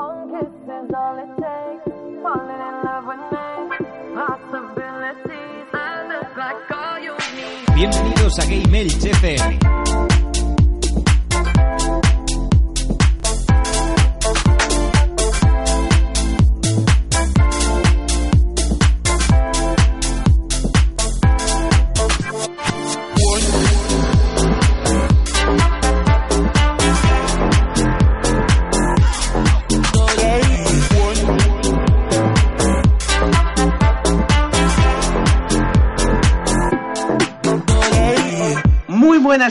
One is all it takes. Falling in love with me. Possibilities. I look like you need. Bienvenidos a Game FM.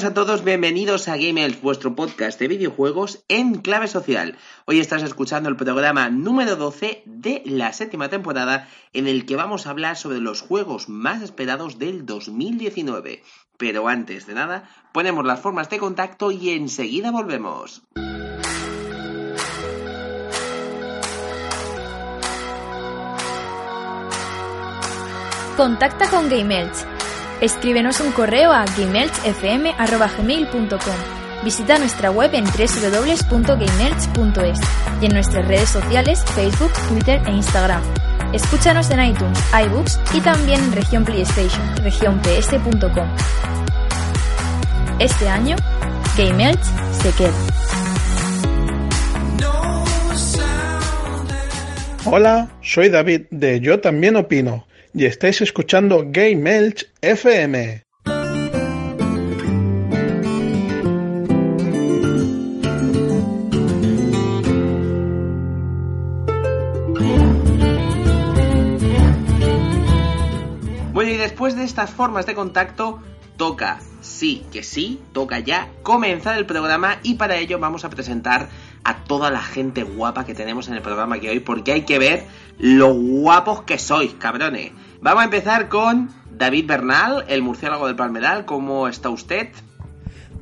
A todos, bienvenidos a Game Elf, vuestro podcast de videojuegos en clave social. Hoy estás escuchando el programa número 12 de la séptima temporada en el que vamos a hablar sobre los juegos más esperados del 2019. Pero antes de nada, ponemos las formas de contacto y enseguida volvemos. Contacta con GameElch. Escríbenos un correo a gameelchfm.gmail.com. Visita nuestra web en www.gameelch.es y en nuestras redes sociales Facebook, Twitter e Instagram. Escúchanos en iTunes, iBooks y también en región PlayStation, regionps.com. Este año, GameElch se queda. Hola, soy David de Yo también opino y estáis escuchando Game Elch FM. Bueno, y después de estas formas de contacto, toca, sí que sí, toca ya comenzar el programa y para ello vamos a presentar a toda la gente guapa que tenemos en el programa que hoy, porque hay que ver lo guapos que sois, cabrones. Vamos a empezar con David Bernal, el murciélago del Palmeral. ¿Cómo está usted?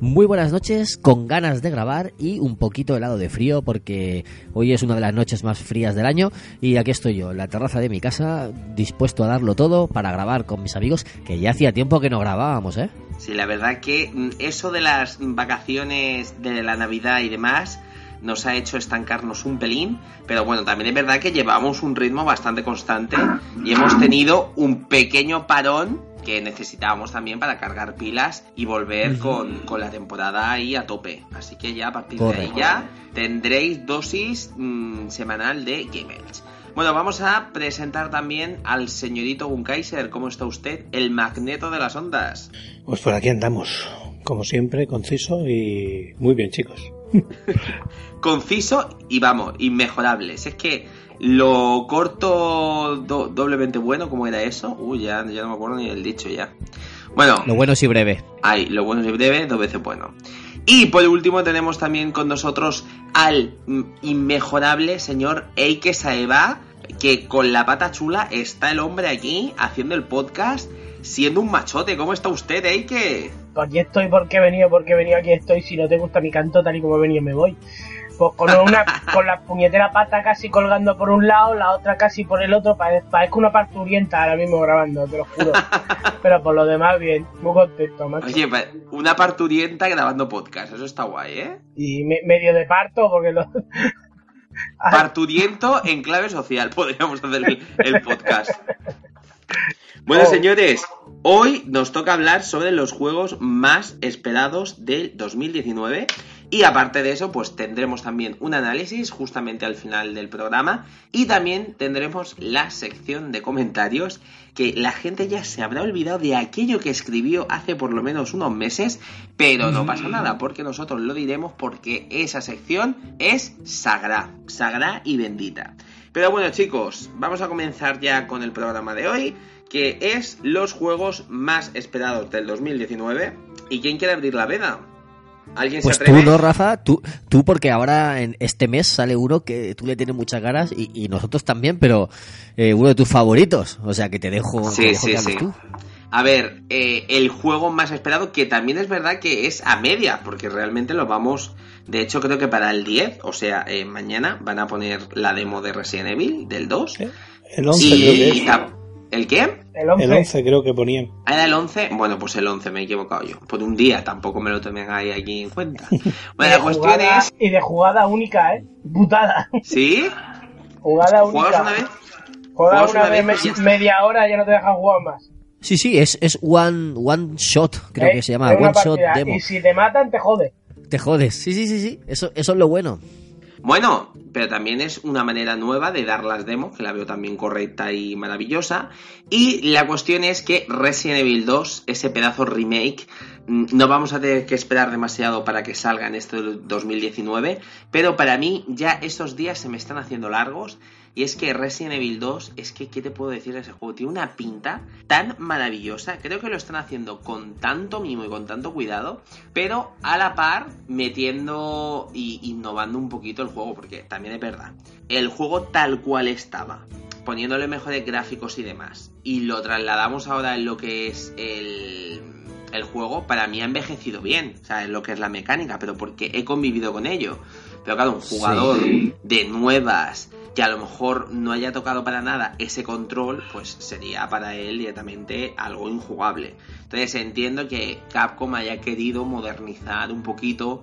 Muy buenas noches, con ganas de grabar y un poquito helado de frío porque hoy es una de las noches más frías del año y aquí estoy yo, en la terraza de mi casa, dispuesto a darlo todo para grabar con mis amigos, que ya hacía tiempo que no grabábamos, ¿eh? Sí, la verdad que mm, eso de las vacaciones de la Navidad y demás nos ha hecho estancarnos un pelín, pero bueno, también es verdad que llevamos un ritmo bastante constante y hemos tenido un pequeño parón que necesitábamos también para cargar pilas y volver con, con la temporada ahí a tope. Así que ya a partir de ahí ya tendréis dosis mm, semanal de Game Elch. Bueno, vamos a presentar también al señorito Gunkaiser. ¿Cómo está usted? El magneto de las ondas. Pues por aquí andamos, como siempre, conciso y muy bien, chicos. conciso y vamos, inmejorable. Si es que lo corto do- doblemente bueno, ¿cómo era eso? Uy, ya, ya no me acuerdo ni del dicho ya. Bueno, Lo bueno y breve. ahí, lo bueno es breve, dos veces bueno. Y por último tenemos también con nosotros al inmejorable señor Eike Saeva, que con la pata chula está el hombre aquí haciendo el podcast, siendo un machote. ¿Cómo está usted, Eike? Aquí estoy porque he venido, porque he venido, aquí estoy. Si no te gusta mi canto tal y como he venido, me voy. Pues con una con la puñetera pata casi colgando por un lado, la otra casi por el otro. pare- Parezco una parturienta ahora mismo grabando, te lo juro. Pero por lo demás, bien. Muy contento, macho. Oye, una parturienta grabando podcast, eso está guay, ¿eh? Y me- medio de parto, porque lo. Parturiento en clave social, podríamos hacer el, el podcast. Bueno, Oh. señores, hoy nos toca hablar sobre los juegos más esperados del 2019. Y aparte de eso, pues tendremos también un análisis justamente al final del programa. Y también tendremos la sección de comentarios que la gente ya se habrá olvidado de aquello que escribió hace por lo menos unos meses. Pero no pasa nada, porque nosotros lo diremos porque esa sección es sagrada, sagrada y bendita. Pero bueno chicos, vamos a comenzar ya con el programa de hoy, que es los juegos más esperados del 2019. ¿Y quién quiere abrir la veda? ¿Alguien Pues se tú no, Rafa, tú, tú porque ahora en este mes sale uno que tú le tienes muchas ganas y, y nosotros también, pero eh, uno de tus favoritos. O sea que te dejo, Sí, te dejo sí, que sí. tú. A ver, eh, el juego más esperado, que también es verdad que es a media, porque realmente lo vamos. De hecho, creo que para el 10, o sea, eh, mañana, van a poner la demo de Resident Evil del 2. El 11 y, creo que y es. ¿El qué? El 11. El 11 creo que ponían. ¿Ah, ¿Era el 11? Bueno, pues el 11 me he equivocado yo. Por un día, tampoco me lo tomen ahí aquí en cuenta. Bueno, la cuestión jugada- es... Y de jugada única, ¿eh? Putada. ¿Sí? Jugada ¿Juegas única. una vez? Juega ¿Juegas una una vez me- media hora y ya no te dejan jugar más. Sí, sí, es, es one, one shot, creo ¿Eh? que se llama, one shot demo. Y si te matan, te jode. Te jodes, sí, sí, sí, sí, eso, eso es lo bueno. Bueno, pero también es una manera nueva de dar las demos, que la veo también correcta y maravillosa. Y la cuestión es que Resident Evil 2, ese pedazo remake, mm, no vamos a tener que esperar demasiado para que salga en este 2019, pero para mí ya estos días se me están haciendo largos. Y es que Resident Evil 2, es que, ¿qué te puedo decir de ese juego? Tiene una pinta tan maravillosa. Creo que lo están haciendo con tanto mimo y con tanto cuidado, pero a la par metiendo y innovando un poquito el juego, porque también es verdad. El juego tal cual estaba, poniéndole mejores gráficos y demás, y lo trasladamos ahora en lo que es el, el juego, para mí ha envejecido bien, o sea, en lo que es la mecánica, pero porque he convivido con ello. Pero claro, un jugador de nuevas que a lo mejor no haya tocado para nada ese control, pues sería para él directamente algo injugable. Entonces entiendo que Capcom haya querido modernizar un poquito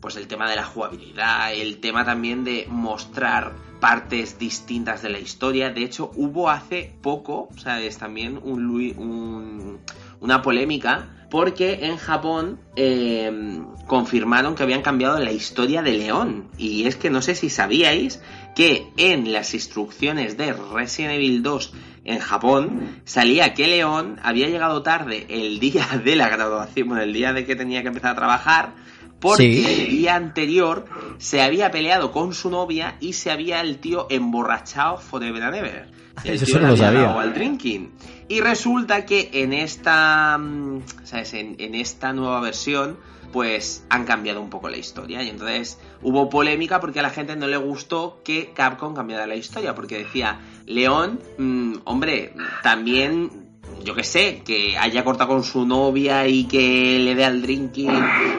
pues el tema de la jugabilidad, el tema también de mostrar partes distintas de la historia. De hecho, hubo hace poco, ¿sabes? También un, un- una polémica porque en Japón eh, confirmaron que habían cambiado la historia de León. Y es que no sé si sabíais que en las instrucciones de Resident Evil 2 en Japón salía que León había llegado tarde el día de la graduación, bueno, el día de que tenía que empezar a trabajar, porque Sí. el día anterior se había peleado con su novia y se había el tío emborrachado forever and ever. El Eso tío no lo sabía. al drinking. Y resulta que en esta, mm, ¿sabes? En, en esta nueva versión, pues han cambiado un poco la historia. Y entonces hubo polémica porque a la gente no le gustó que Capcom cambiara la historia. Porque decía, León, mm, hombre, también, yo qué sé, que haya cortado con su novia y que le dé al drinking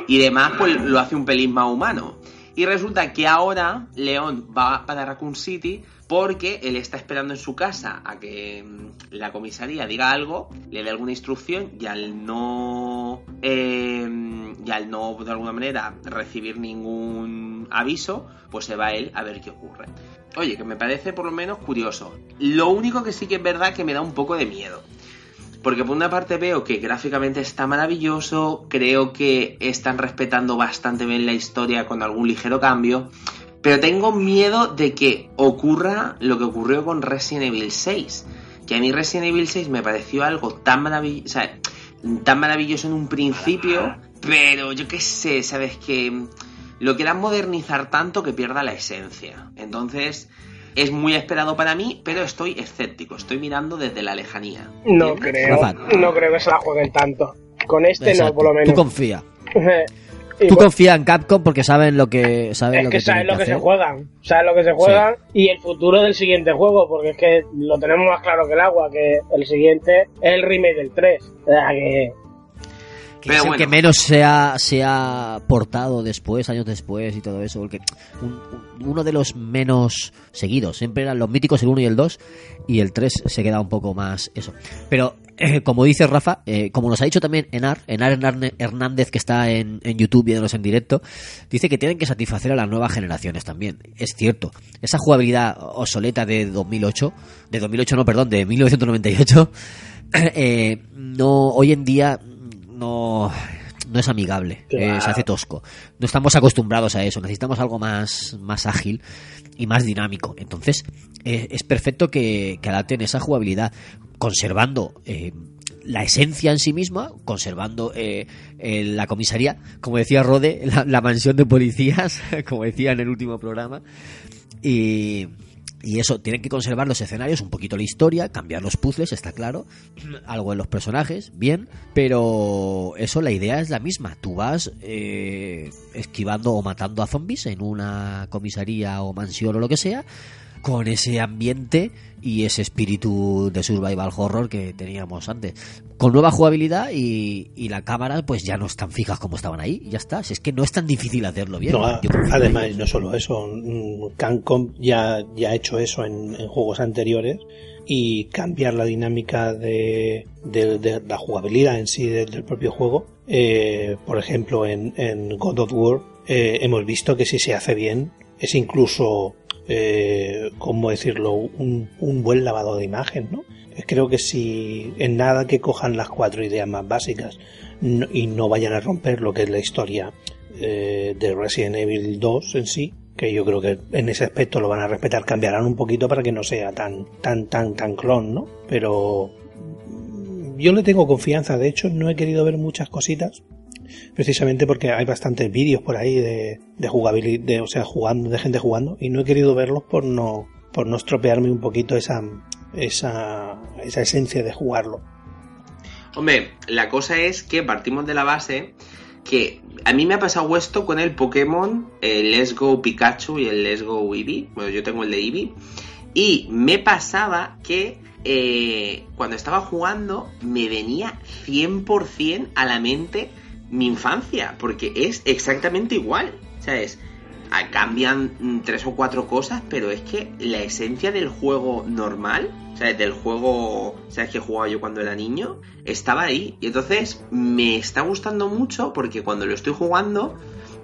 y demás, pues lo hace un pelín más humano. Y resulta que ahora León va para Raccoon City porque él está esperando en su casa a que mm, la comisaría diga algo, le dé alguna instrucción y al no eh, y al no de alguna manera recibir ningún aviso, pues se va él a ver qué ocurre. Oye, que me parece por lo menos curioso. Lo único que sí que es verdad que me da un poco de miedo. Porque por una parte veo que gráficamente está maravilloso, creo que están respetando bastante bien la historia con algún ligero cambio, pero tengo miedo de que ocurra lo que ocurrió con Resident Evil 6. Que a mí Resident Evil 6 me pareció algo tan maravilloso, tan maravilloso en un principio, pero yo qué sé, sabes que lo quieran modernizar tanto que pierda la esencia. Entonces, es muy esperado para mí, pero estoy escéptico, estoy mirando desde la lejanía. No ¿Entiendes? creo. Rafa. No creo que se la jueguen tanto. Con este Exacto. no, por lo Tú menos. confía. Y Tú confía en Capcom porque saben lo que saben es lo que que, saben lo que se juegan. Saben lo que se juegan y el futuro del siguiente juego, porque es que lo tenemos más claro que el agua, que el siguiente es el remake del 3. O sea que que es el que menos se ha, se ha portado después, años después y todo eso, porque un- un- uno de los menos seguidos, siempre eran los míticos el 1 y el 2, y el 3 se queda un poco más eso. Pero, eh, como dice Rafa, eh, como nos ha dicho también Enar, Enar Hernán- Hernández, que está en, en YouTube viéndonos en directo, dice que tienen que satisfacer a las nuevas generaciones también. Es cierto, esa jugabilidad obsoleta de 2008, de 2008 no, perdón, de 1998, eh, no, hoy en día no, no es amigable, Claro. eh, se hace tosco. No estamos acostumbrados a eso, necesitamos algo más, más ágil y más dinámico. Entonces, eh, es perfecto que, que adapten esa jugabilidad, conservando eh, la esencia en sí misma, conservando la comisaría, como decía Rode, la, la mansión de policías, como decía en el último programa. Y, y eso, tienen que conservar los escenarios, un poquito la historia, cambiar los puzzles, está claro, algo en los personajes, bien, pero eso, la idea es la misma. Tú vas eh, esquivando o matando a zombies en una comisaría o mansión o lo que sea, con ese ambiente y ese espíritu de survival horror que teníamos antes. Con nueva jugabilidad y, y la cámara pues ya no están fijas como estaban ahí, ya está. Si es que no es tan difícil hacerlo bien. No, además, no solo eso, mm, Capcom ya, ya ha hecho eso en, en juegos anteriores y cambiar la dinámica de, de- de la jugabilidad en sí del, del propio juego. Eh, por ejemplo, en, en God of War eh, hemos visto que si se hace bien es incluso, eh, ¿cómo decirlo?, un, buen lavado de imagen, ¿no? Creo que si en nada que cojan las cuatro ideas más básicas y no vayan a romper lo que es la historia eh, de Resident Evil 2 en sí, que yo creo que en ese aspecto lo van a respetar, cambiarán un poquito para que no sea tan, tan, tan, tan clon, ¿no? Pero mm, yo le tengo confianza, de hecho no he querido ver muchas cositas, precisamente porque hay bastantes vídeos por ahí de, de jugabilidad, de, o sea, jugando, de gente jugando, y no he querido verlos por no, por no estropearme un poquito esa, esa, esa esencia de jugarlo. Hombre, la cosa es que partimos de la base que a mí me ha pasado esto con el Pokémon, el Let's Go Pikachu y el Let's Go Eevee. Bueno, yo tengo el de Eevee. Y me pasaba que eh, cuando estaba jugando me venía 100% a la mente mi infancia, porque es exactamente igual. ¿Sabes? Ah, Cambian mm, tres o cuatro cosas, pero es que la esencia del juego normal, sea, del juego, ¿sabes? Que jugaba yo cuando era niño, estaba ahí. Y entonces me está gustando mucho porque cuando lo estoy jugando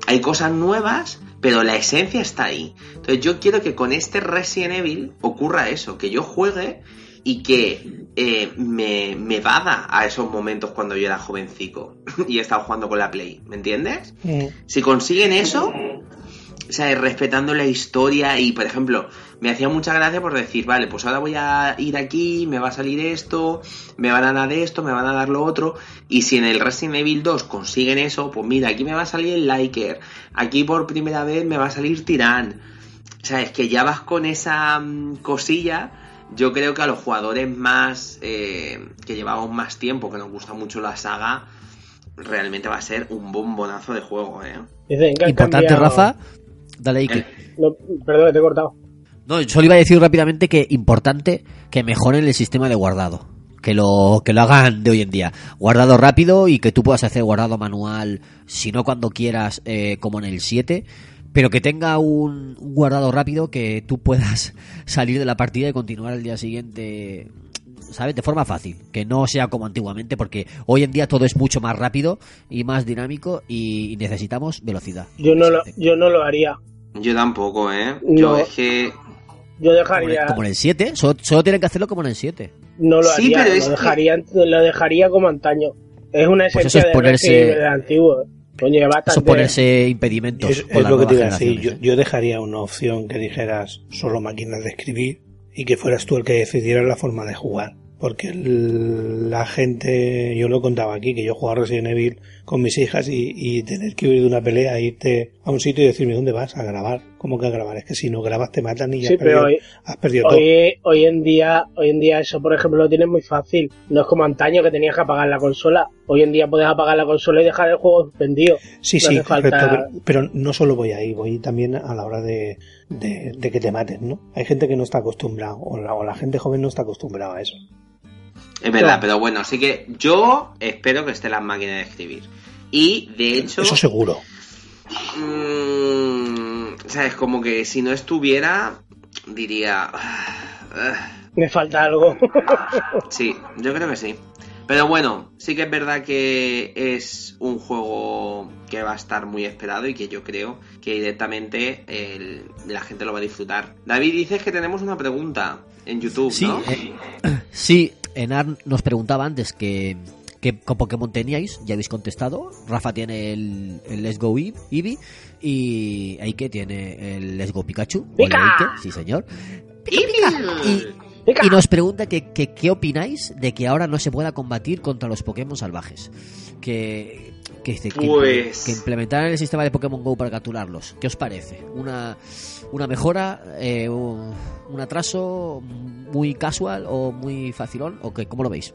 hay cosas nuevas, pero la esencia está ahí. Entonces yo quiero que con este Resident Evil ocurra eso, que yo juegue y que eh, me, me vada a esos momentos cuando yo era jovencico y estaba jugando con la Play, ¿me entiendes? Si consiguen eso, o sea, respetando la historia y, por ejemplo, me hacía mucha gracia por decir, vale, pues ahora voy a ir aquí, me va a salir esto, me van a dar esto, me van a dar lo otro, y si en el Resident Evil 2 consiguen eso, pues mira, aquí me va a salir el Liker, aquí por primera vez me va a salir Tirán. O sea, es que ya vas con esa mm, cosilla, yo creo que a los jugadores más, eh, que llevamos más tiempo, que nos gusta mucho la saga, realmente va a ser un bombonazo de juego, ¿eh? Dicen que han Importante, cambiado- Rafa. Dale ahí que... No, perdón, te he cortado. No, solo iba a decir rápidamente que importante que mejoren el sistema de guardado. Que lo, que lo hagan de hoy en día. Guardado rápido y que tú puedas hacer guardado manual, si no cuando quieras, eh, como en el 7. Pero que tenga un, un guardado rápido que tú puedas salir de la partida y continuar el día siguiente, ¿sabes? De forma fácil. Que no sea como antiguamente, porque hoy en día todo es mucho más rápido y más dinámico y necesitamos velocidad. Yo no, lo, yo no lo haría. Yo tampoco, ¿eh? Yo es que... Yo Como en, dejaría. como en el 7, solo, solo tienen que hacerlo como en el 7. No lo Sí, haría. pero es lo, que- dejaría lo dejaría como antaño. Es una Pues esencia es de ponerse- Evil antiguo. Coño, ponerse impedimentos. Es, con es las lo que te iba a nuevas decir. Yo, yo dejaría una opción que dijeras solo máquinas de escribir y que fueras tú el que decidieras la forma de jugar. Porque el- la gente, yo lo contaba aquí, que yo jugaba Resident Evil con mis hijas y, y tener que huir de una pelea, irte a un sitio y decirme dónde vas a grabar. ¿Cómo que a grabar? Es que si no grabas te matan y ya Sí, has, perdido, hoy, has perdido todo. hoy, hoy en día, hoy en día eso, por ejemplo, lo tienes muy fácil. No es como antaño que tenías que apagar la consola. Hoy en día puedes apagar la consola y dejar el juego suspendido. Sí, no sí, falta- correcto, pero, pero no solo voy ahí, voy también a la hora de, de, de que te maten, ¿no? Hay gente que no está acostumbrada, o la, o la gente joven no está acostumbrada a eso. Es verdad, pero bueno, así que yo espero que esté las máquinas de escribir. Y de hecho, Eso seguro. mm, sabes, como que si no estuviera, diría, "Ah, Me falta algo. sí, yo creo que sí. Pero bueno, sí que es verdad que es un juego que va a estar muy esperado y que yo creo que directamente el- la gente lo va a disfrutar. David, dices que tenemos una pregunta en YouTube, Sí, ¿no? eh, sí, Enar nos preguntaba antes que, que con Pokémon teníais, ya habéis contestado. Rafa tiene el, el Let's Go Eevee y Aike tiene el Let's Go Pikachu. Hola, ¡Pica! Aike, sí señor. Y, Pica. y nos pregunta que, que qué opináis de que ahora no se pueda combatir contra los Pokémon salvajes. Que, que, que, Pues- que implementaran el sistema de Pokémon Go para capturarlos. ¿Qué os parece? ¿Una, una mejora, eh, un, un atraso muy casual o muy facilón? ¿O qué? ¿Cómo lo veis?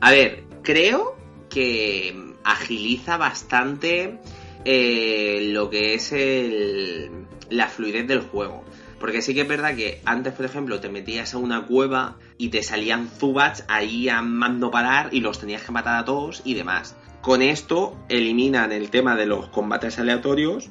A ver, creo que agiliza bastante eh, lo que es el- la fluidez del juego. Porque sí que es verdad que antes, por ejemplo, te metías a una cueva y te salían Zubats ahí a mando parar y los tenías que matar a todos y demás. Con esto eliminan el tema de los combates aleatorios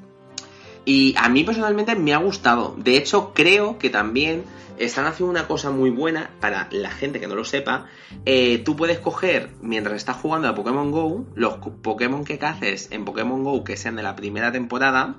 y a mí personalmente me ha gustado. De hecho, creo que también están haciendo una cosa muy buena para la gente que no lo sepa. Eh, tú puedes coger, mientras estás jugando a Pokémon Go, los Pokémon que caces en Pokémon Go que sean de la primera temporada,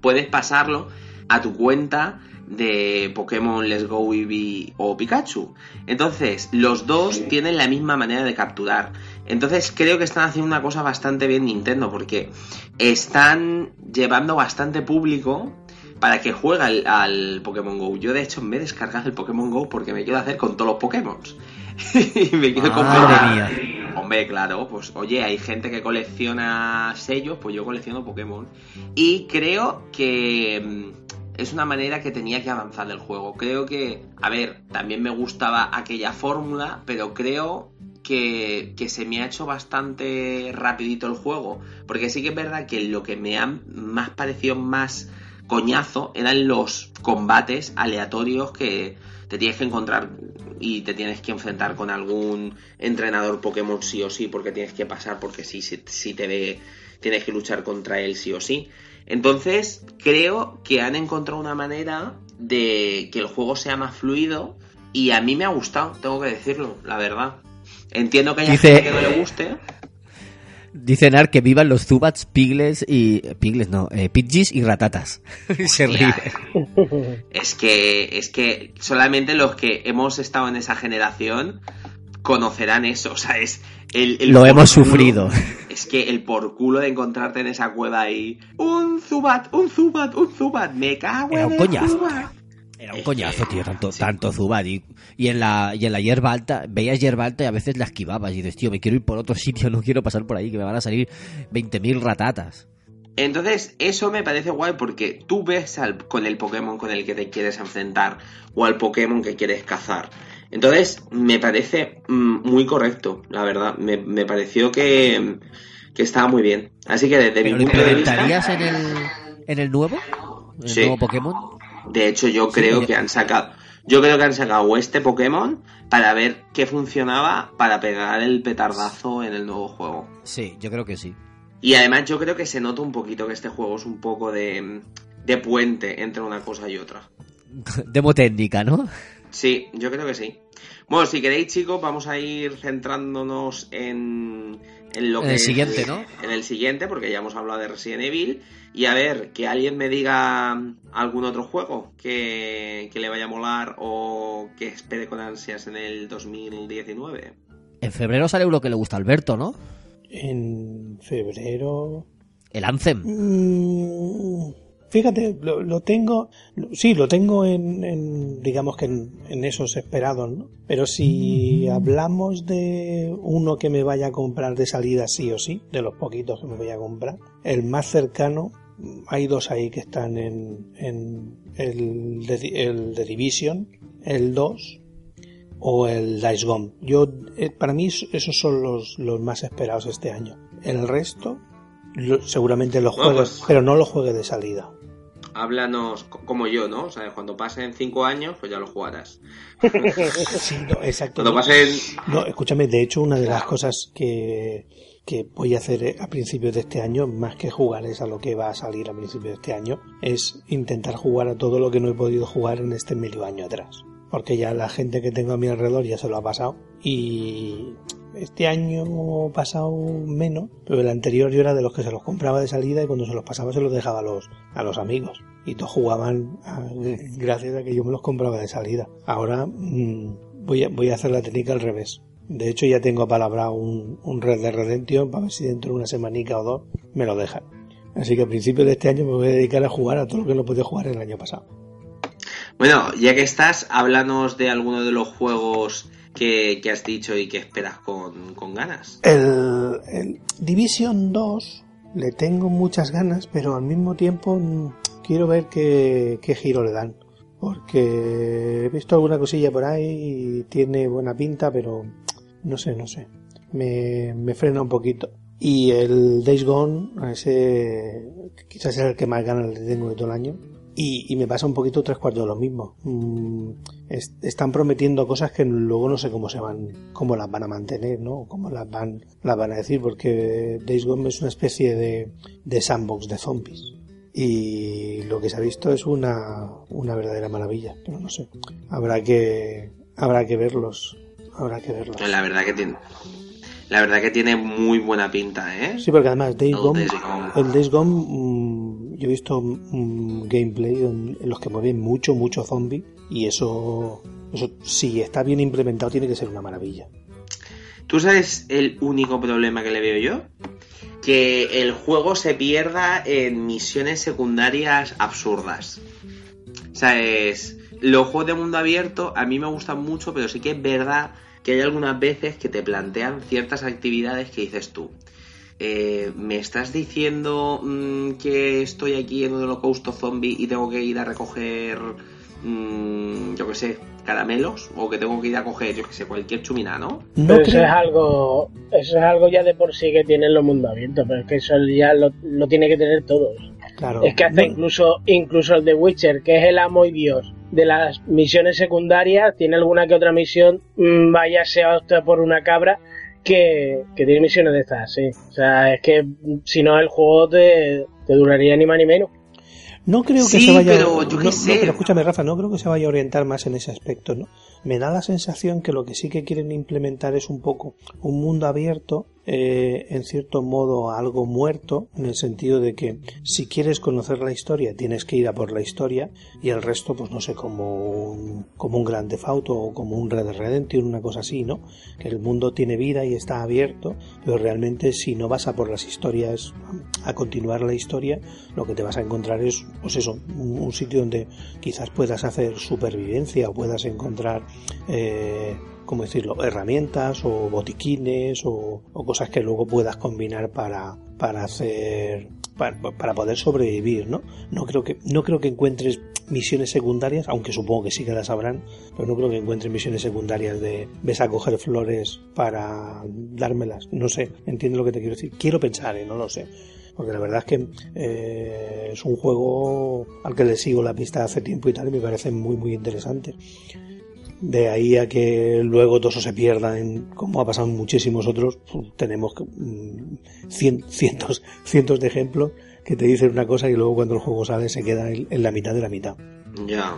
puedes pasarlo a tu cuenta de Pokémon Let's Go Eevee o Pikachu. Entonces, los dos tienen la misma manera de capturar. Entonces, creo que están haciendo una cosa bastante bien Nintendo porque están llevando bastante público para que juegue al, al Pokémon Go. Yo, de hecho, me he descargado el Pokémon Go porque me quiero hacer con todos los Pokémon. y me quiero comprar. Madre mía. Hombre, claro, pues oye, hay gente que colecciona sellos, pues yo colecciono Pokémon. Y creo que mm, es una manera que tenía que avanzar el juego. Creo que, a ver, también me gustaba aquella fórmula, pero creo que, que se me ha hecho bastante rapidito el juego. Porque sí que es verdad que lo que me ha más parecido más coñazo eran los combates aleatorios que te tienes que encontrar y te tienes que enfrentar con algún entrenador Pokémon sí o sí porque tienes que pasar porque si, si te ve tienes que luchar contra él sí o sí. Entonces creo que han encontrado una manera de que el juego sea más fluido y a mí me ha gustado, tengo que decirlo, la verdad. Entiendo que haya Dice- gente que no le guste. Dice Nar que vivan los Zubats, Pigles y... Pigles no, eh, Pidgeys y Ratatas. Se ríe. Es que, es que solamente los que hemos estado en esa generación conocerán eso. O sea, es el, el Lo hemos sufrido. Es que el por culo de encontrarte en esa cueva ahí. Un Zubat, un Zubat, un Zubat. Me cago Era en un el coñazo. Zubat. Era un coñazo, tío, tanto, sí. tanto Zubat. Y, y en la, y en la hierba alta, veías hierba alta y a veces la esquivabas. Y dices, tío, me quiero ir por otro sitio, no quiero pasar por ahí, que me van a salir 20.000 ratatas. Entonces, eso me parece guay porque tú ves al- con el Pokémon con el que te quieres enfrentar o al Pokémon que quieres cazar. Entonces, me parece mm, muy correcto, la verdad. Me, me pareció que, que estaba muy bien. Así que desde mi ¿Pero le punto de vista, en el, en el nuevo? ¿En el Sí. nuevo Pokémon? de hecho, yo Sí, creo que han sacado. Yo creo que han sacado este Pokémon para ver qué funcionaba para pegar el petardazo en el nuevo juego. Sí, yo creo que sí. Y además yo creo que se nota un poquito que este juego es un poco de, de puente entre una cosa y otra. Demo técnica, ¿no? Sí, yo creo que sí. Bueno, si queréis, chicos, vamos a ir centrándonos en, en lo En que el es- siguiente, ¿no? En el siguiente, porque ya hemos hablado de Resident Evil. Y a ver, que alguien me diga algún otro juego que, que le vaya a molar o que espere con ansias en el 2019. En febrero sale uno que le gusta a Alberto, ¿no? En febrero. El Anthem. Mm, Fíjate, lo, lo tengo, lo- sí, lo tengo en, en, digamos que en, en esos esperados, ¿no? Pero si hablamos de uno que me vaya a comprar de salida sí o sí, de los poquitos que me voy a comprar, el más cercano, hay dos ahí que están en, en el, de, el de Division, el 2 o el Dice Gone. Yo, eh, para mí esos son los, los más esperados este año. El resto, seguramente los juegues, pues- pero no los juegues de salida. Háblanos co- como yo, ¿no? O sea, cuando pasen cinco años, pues ya lo jugarás. Sí, no, exacto. Cuando pasen... no, escúchame, de hecho, una de las cosas que, que voy a hacer a principios de este año, más que jugar es a lo que va a salir a principios de este año, es intentar jugar a todo lo que no he podido jugar en este medio año atrás. Porque ya la gente que tengo a mi alrededor ya se lo ha pasado. Y este año pasado menos, pero el anterior yo era de los que se los compraba de salida y cuando se los pasaba se los dejaba a los, a los amigos. Y todos jugaban a- gracias a que yo me los compraba de salida. Ahora mm, voy, a, voy a hacer la técnica al revés. De hecho ya tengo apalabrado un, un Red de Redemption para ver si dentro de una semanica o dos me lo dejan. Así que a principios de este año me voy a dedicar a jugar a todo lo que no podía jugar el año pasado. Bueno, ya que estás, háblanos de alguno de los juegos que, que has dicho y que esperas con, con ganas. El, el Division 2 le tengo muchas ganas, pero al mismo tiempo mm, quiero ver qué, qué giro le dan. Porque he visto alguna cosilla por ahí y tiene buena pinta, pero no sé, no sé. Me, me frena un poquito. Y el Days Gone, ese quizás es el que más ganas le tengo de todo el año. Y, y me pasa un poquito tres cuartos de lo mismo. Mm, es- están prometiendo cosas que luego no sé cómo se van, cómo las van a mantener, ¿no? Cómo las van, las van a decir, porque Days Gone es una especie de, de sandbox de zombies. Y lo que se ha visto es una, una verdadera maravilla, pero no sé. Habrá que, habrá que verlos. Habrá que verlos. La verdad que tiene. La verdad que tiene muy buena pinta, ¿eh? Sí, porque además Days Gone, Days Gone. el Days Gone, mm, yo he visto un gameplay en, en los que mueven mucho, mucho zombie y eso, eso si está bien implementado tiene que ser una maravilla. ¿Tú sabes el único problema que le veo yo? Que el juego se pierda en misiones secundarias absurdas. ¿Sabes? Los juegos de mundo abierto a mí me gustan mucho, pero sí que es verdad que hay algunas veces que te plantean ciertas actividades que dices tú. eh, ¿Me estás diciendo mm, que estoy aquí en un holocausto zombie y tengo que ir a recoger, mm, yo qué sé, caramelos? ¿O que tengo que ir a coger, yo qué sé, cualquier chumina, no? No Pero eso creo- es algo eso es algo ya de por sí que tienen los mundos abiertos, pero es que eso ya lo, lo tiene que tener todos. claro, Es que hace no- incluso incluso el de Witcher, que es el amo y dios de las misiones secundarias, tiene alguna que otra misión, mm, vaya sea usted por una cabra, que, que tiene misiones de estas, sí. O sea, es que mm, si no el juego te, te duraría ni más ni menos. No creo que Sí, se vaya pero yo qué no, sé. no, pero escúchame, Rafa, no creo que se vaya a orientar más en ese aspecto, ¿no? Me da la sensación que lo que sí que quieren implementar es un poco un mundo abierto, eh, en cierto modo algo muerto, en el sentido de que si quieres conocer la historia tienes que ir a por la historia y el resto, pues no sé, como un, como un Grand Theft o como un Red Dead Redemption, una cosa así, ¿no? Que el mundo tiene vida y está abierto, pero realmente si no vas a por las historias, a continuar la historia, lo que te vas a encontrar es, pues eso, un sitio donde quizás puedas hacer supervivencia o puedas encontrar, eh, ¿cómo decirlo?, herramientas o botiquines o, cosas que luego puedas combinar para, para hacer, para, para poder sobrevivir, ¿no? No creo que, no creo que encuentres misiones secundarias, aunque supongo que sí que las habrán, pero no creo que encuentres misiones secundarias de ves a coger flores para dármelas. No sé, entiendo lo que te quiero decir. Quiero pensar, ¿eh? no lo sé. Porque la verdad es que eh, es un juego al que le sigo la pista hace tiempo y tal, y me parece muy, muy interesante. De ahí a que luego todo eso se pierda, en, como ha pasado en muchísimos otros, pues, tenemos mm, cien- cientos, cientos de ejemplos que te dicen una cosa y luego cuando el juego sale se queda en, en la mitad de la mitad. Ya.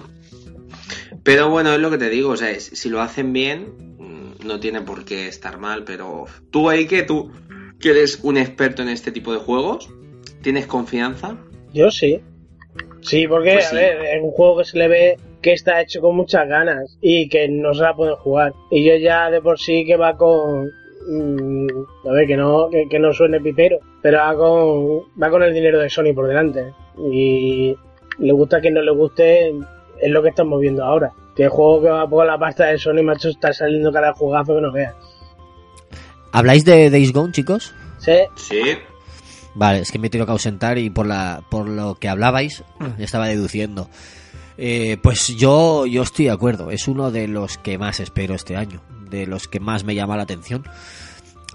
Pero bueno, es lo que te digo, o sea, es- si lo hacen bien, mm, no tiene por qué estar mal, pero tú ahí que tú, que eres un experto en este tipo de juegos, ¿tienes confianza? Yo sí. Sí, porque, Pues a sí. ver, es un juego que se le ve que está hecho con muchas ganas y que no se la pueden jugar. Y yo ya de por sí que va con... mm, a ver, que no, que, que no suene pipero, pero va con, va con el dinero de Sony por delante. Y le gusta a quien no le guste, es lo que estamos viendo ahora. Que el juego que va por la pasta de Sony, macho, está saliendo cada jugazo que no veas. ¿Habláis de Days Gone, chicos? Sí, Sí. Vale, es que me he tenido que ausentar y por la por lo que hablabais estaba deduciendo. Eh, pues yo yo estoy de acuerdo, es uno de los que más espero este año, de los que más me llama la atención.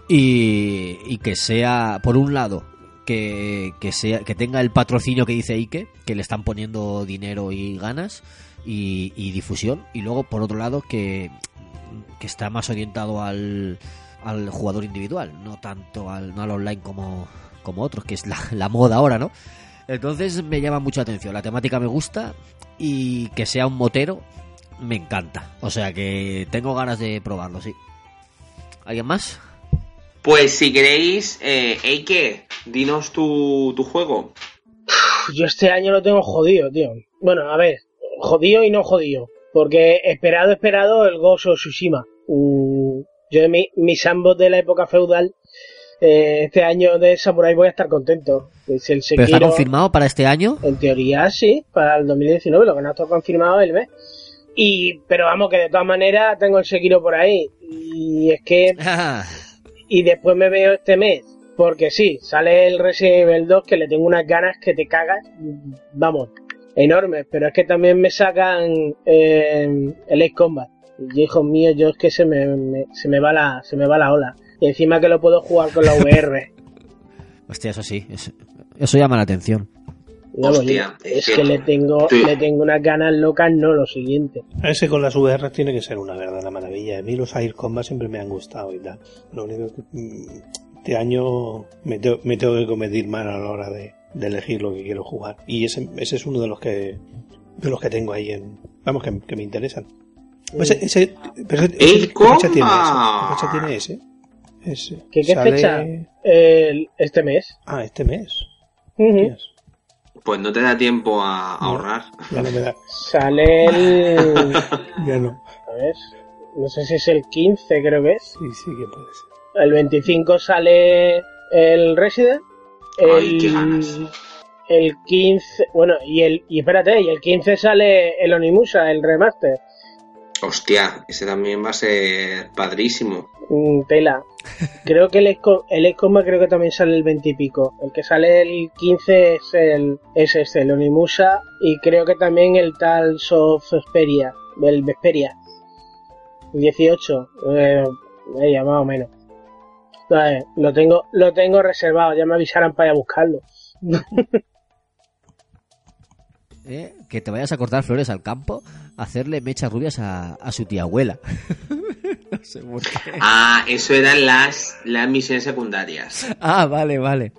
Y, y que sea por un lado que, que sea que tenga el patrocinio que dice Ike, que le están poniendo dinero y ganas y, y difusión. Y luego por otro lado que que está más orientado al, al jugador individual, no tanto al, no al online como, como otros, que es la, la moda ahora, ¿no? Entonces me llama mucho la atención, la temática me gusta y que sea un motero me encanta. O sea que tengo ganas de probarlo, sí. ¿Alguien más? Pues si queréis, eh, Eike, dinos tu, tu juego. Yo este año lo tengo jodido, tío. Bueno, a ver, jodido y no jodido. Porque esperado, esperado, el Ghost of Tsushima. Mm, yo de mi, mi sandbox de la época feudal, eh, este año de Samurai voy a estar contento. Es el ¿Pero está Sekiro- confirmado para este año? En teoría sí, para el 2019, lo que no está confirmado es el mes. Y, pero vamos, que de todas maneras tengo el Sekiro por ahí. Y es que y después me veo este mes. Porque sí, sale el Resident Evil 2 que le tengo unas ganas que te cagas, vamos, enormes. Pero es que también me sacan eh, el Ace Combat. Y hijo mío, yo es que se me, me- se me va la, se me va la ola. Y encima que lo puedo jugar con la VR. Hostia, eso sí, eso, eso llama la atención. Vamos, Hostia, es que que- le tengo, Sí. le tengo unas ganas locas, no lo siguiente. Ese con las VR tiene que ser una verdadera maravilla. A mí los Air Combat siempre me han gustado y tal. Lo único que mm, este año me, te- me tengo que comedir más a la hora de, de elegir lo que quiero jugar. Y ese, ese es uno de los que de los que tengo ahí en vamos que, que me interesan. Pues ese, ese- pero ese- ¡El ese- ¿qué fecha tiene ese? ¿Qué fecha tiene ese? Ese. ¿Qué, qué Sale- fecha? El- este mes. Ah, este mes. Pues no te da tiempo a a ahorrar. Ya no me da. Sale el. Ya no. A ver. No sé si es el 15, creo que es. Sí, sí que puede ser. El 25 sale el Resident. Ay, qué El, ganas. el 15. Bueno, y el. Y espérate, y el 15 sale el Onimusa, el remaster. Hostia, ese también va a ser padrísimo. Mm, tela. Creo que el Esco- el Escoma creo que también sale el 20 y pico. El que sale el 15 es el es este, el Onimusa y creo que también el tal of Vesperia, el Vesperia. El 18, eh, ella más o menos. Lo tengo lo tengo reservado, ya me avisarán para ir a buscarlo. ¿eh? Que te vayas a cortar flores al campo, hacerle mechas rubias a, a su tía abuela. no sé por qué. Ah, eso eran las, las misiones secundarias. Ah, vale, vale.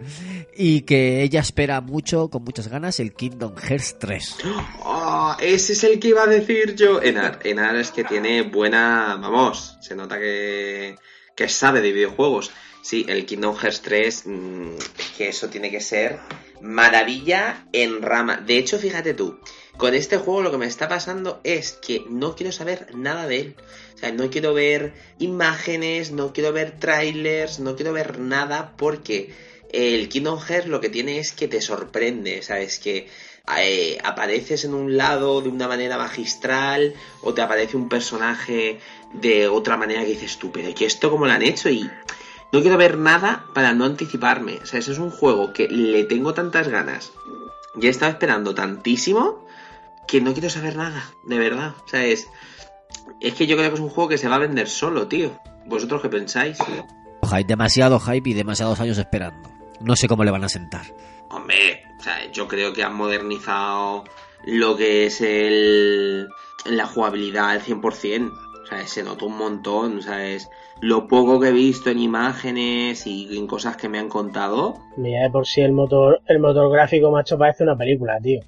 Y que ella espera mucho, con muchas ganas, el Kingdom Hearts 3. Oh, ese es el que iba a decir yo. Enar, Enar es que tiene buena. Vamos, se nota que, que sabe de videojuegos. Sí, el Kingdom Hearts 3, mm, es que eso tiene que ser maravilla en rama. De hecho, fíjate tú, con este juego lo que me está pasando es que no quiero saber nada de él. O sea, no quiero ver imágenes, no quiero ver trailers, no quiero ver nada porque el Kingdom Hearts lo que tiene es que te sorprende, ¿sabes? Que eh, apareces en un lado de una manera magistral o te aparece un personaje de otra manera que dices tú, pero ¿y esto cómo lo han hecho? Y no quiero ver nada para no anticiparme. O sea, ese es un juego que le tengo tantas ganas. Ya he estado esperando tantísimo que no quiero saber nada, de verdad. O sea, es, es que yo creo que es un juego que se va a vender solo, tío. ¿Vosotros qué pensáis? Hype, demasiado hype y demasiados años esperando. No sé cómo le van a sentar. Hombre, o sea, yo creo que han modernizado lo que es el la jugabilidad al 100%. O sea, se notó un montón, ¿sabes? Lo poco que he visto en imágenes y en cosas que me han contado. Mira, de por sí el motor el motor gráfico macho parece una película, tío.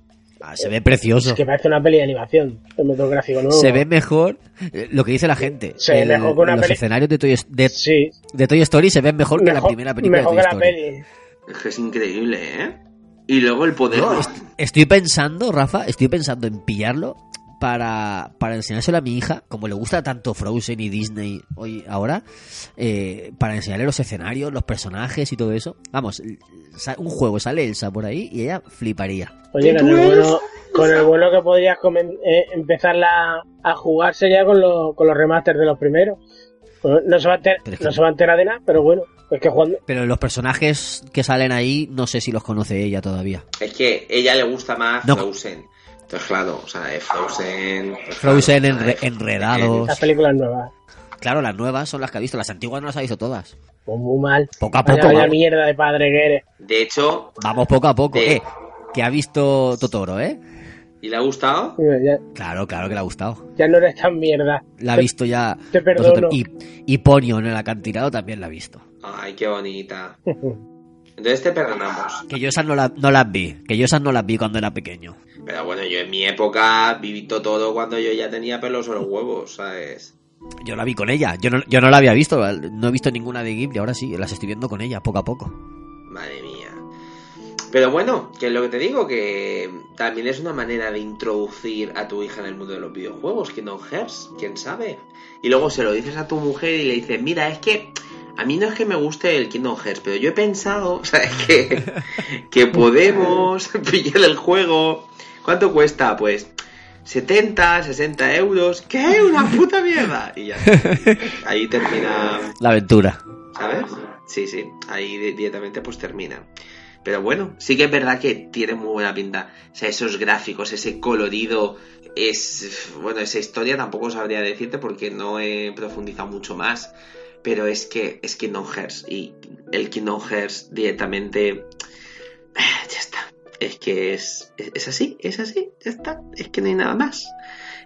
Ah, se ve precioso. Es que parece una peli de animación, el motor gráfico nuevo. Se ve mejor eh, lo que dice la gente. Se ve El- mejor que una los peli- escenarios de Toy, de, Sí, de Toy Story se ven mejor, que la primera película mejor de que Toy la Story. peli. Es que es increíble, ¿eh? Y luego el poder. Estoy pensando, Rafa, estoy pensando en pillarlo para, para enseñárselo a mi hija, como le gusta tanto Frozen y Disney hoy ahora, eh, para enseñarle los escenarios, los personajes y todo eso. Vamos, un juego sale Elsa por ahí y ella fliparía. Oye, con el bueno, con el bueno que podrías eh, empezar la- a jugarse ya con, los con los remasters de los primeros. Bueno, no, se va a enter- Pero es que- no se va a enterar de nada, pero bueno, es que jugando. Pero los personajes que salen ahí, no sé si los conoce ella todavía. Es que ella le gusta más No. Frozen. Entonces, claro, o sea, es Frozen. pues, Frozen claro, enre- enredados. Las películas nuevas. Claro, las nuevas son las que ha visto, las antiguas no las ha visto todas. Pues muy mal. Poco a poco, vaya mierda de padre que eres. De hecho, Vamos poco a poco, De- eh. Que ha visto Totoro, ¿eh? ¿y le ha gustado? Ya, Claro, claro que le ha gustado. ya no eres tan mierda. La ha visto ya. te perdono. Y, y Ponyo en el acantilado también la ha visto. Ay, qué bonita. Entonces te perdonamos. Que yo esas no, la- no las vi. Que yo esas no las vi cuando era pequeño. Pero bueno, yo en mi época viví todo cuando yo ya tenía pelos en los huevos, ¿sabes? Yo la vi con ella. Yo no, yo no la había visto. No he visto ninguna de Ghibli. Ahora sí, las estoy viendo con ella, poco a poco. Madre mía. Pero bueno, que es lo que te digo, que también es una manera de introducir a tu hija en el mundo de los videojuegos, Kingdom Hearts, quién sabe. Y luego se lo dices a tu mujer y le dices, mira, es que a mí no es que me guste el Kingdom Hearts, pero yo he pensado, ¿sabes? Que, que podemos pillar el juego. ¿Cuánto cuesta? Pues 70, 60 euros. ¿Qué? ¡Una puta mierda! Y ya. Ahí termina La aventura. ¿Sabes? Sí, sí, ahí di- directamente pues termina. Pero bueno, sí que es verdad que tiene muy buena pinta. O sea, esos gráficos, ese colorido, es... Bueno, esa historia tampoco sabría decirte porque no he profundizado mucho más. Pero es que es Kingdom Hearts y el Kingdom Hearts directamente... Ya está. Es que es, es, es así, es así, ya está, es que no hay nada más.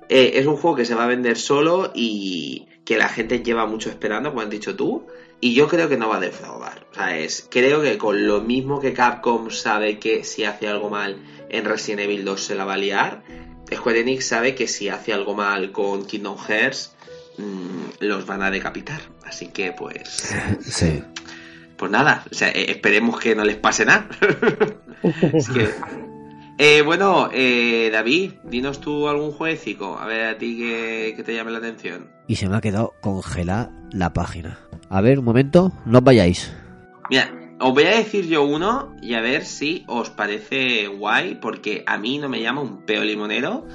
Eh, es un juego que se va a vender solo y que la gente lleva mucho esperando, como has dicho tú, y yo creo que no va a defraudar. O sea, es, creo que con lo mismo que Capcom sabe que si hace algo mal en Resident Evil 2 se la va a liar, Square Enix sabe que si hace algo mal con Kingdom Hearts mm, los van a decapitar. Así que pues... Sí. Pues nada, o sea, eh, esperemos que no les pase nada. Así que, eh, bueno, eh, David, dinos tú algún jueguecico, a ver a ti que, que te llame la atención. Y se me ha quedado congelada la página. A ver, un momento, no os vayáis. Mira, os voy a decir yo uno y a ver si os parece guay, porque a mí no me llama un peo limonero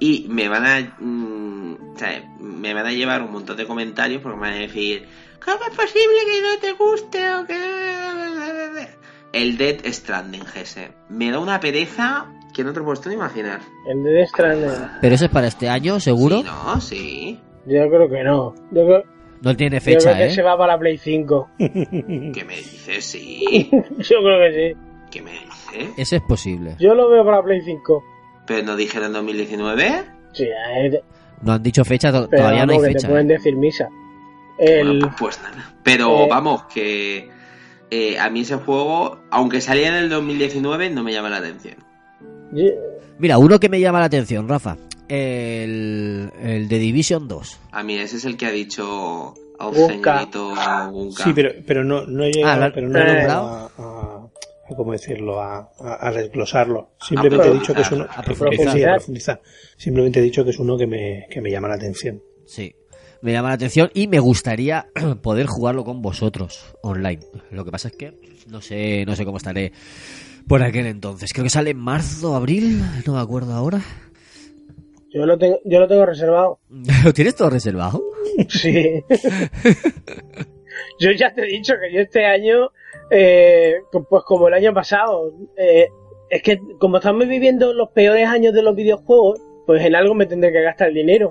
y me van a, mm, o sea, me van a llevar un montón de comentarios porque me van a decir, ¿cómo es posible que no te guste o que... El Dead Stranding, Gese. Me da una pereza que no te lo puedes ni imaginar. El de Stranding. Pero eso es para este año, seguro. Sí, no, sí. Yo creo que no. Yo creo, No tiene yo creo fecha, que ¿eh? se va para la Play 5. ¿Qué me dices? Sí. Yo creo que sí. ¿Qué me dices? Ese es posible. Yo lo veo para la Play 5. ¿Pero no dijeron 2019? Sí, eh, No han dicho fecha, to- pero todavía no hay fecha. te pueden ¿eh? decir misa. El, Bueno, pues nada. Pero Eh, vamos, que eh, a mí ese juego, aunque salía en el 2019, no me llama la atención. Mira, uno que me llama la atención, Rafa. El, el de Division 2. A mí ese es el que ha dicho a un señorito. Sí, pero, pero no, no he llegado, Ah, ¿lo- pero no he nombrado? a ¿cómo decirlo? A, a- a desglosarlo. Simplemente he dicho que es uno... A profundizar. Sí, a profundizar. Simplemente he dicho que es uno que me, que me llama la atención. Sí. Me llama la atención y me gustaría poder jugarlo con vosotros online. Lo que pasa es que no sé, no sé cómo estaré por aquel entonces. Creo que sale en marzo, abril, no me acuerdo ahora. yo, lo tengo, yo lo tengo reservado. ¿Lo tienes todo reservado? Sí. yo ya te he dicho que yo este año, eh, pues como el año pasado, eh, es que como estamos viviendo los peores años de los videojuegos, pues en algo me tendré que gastar el dinero.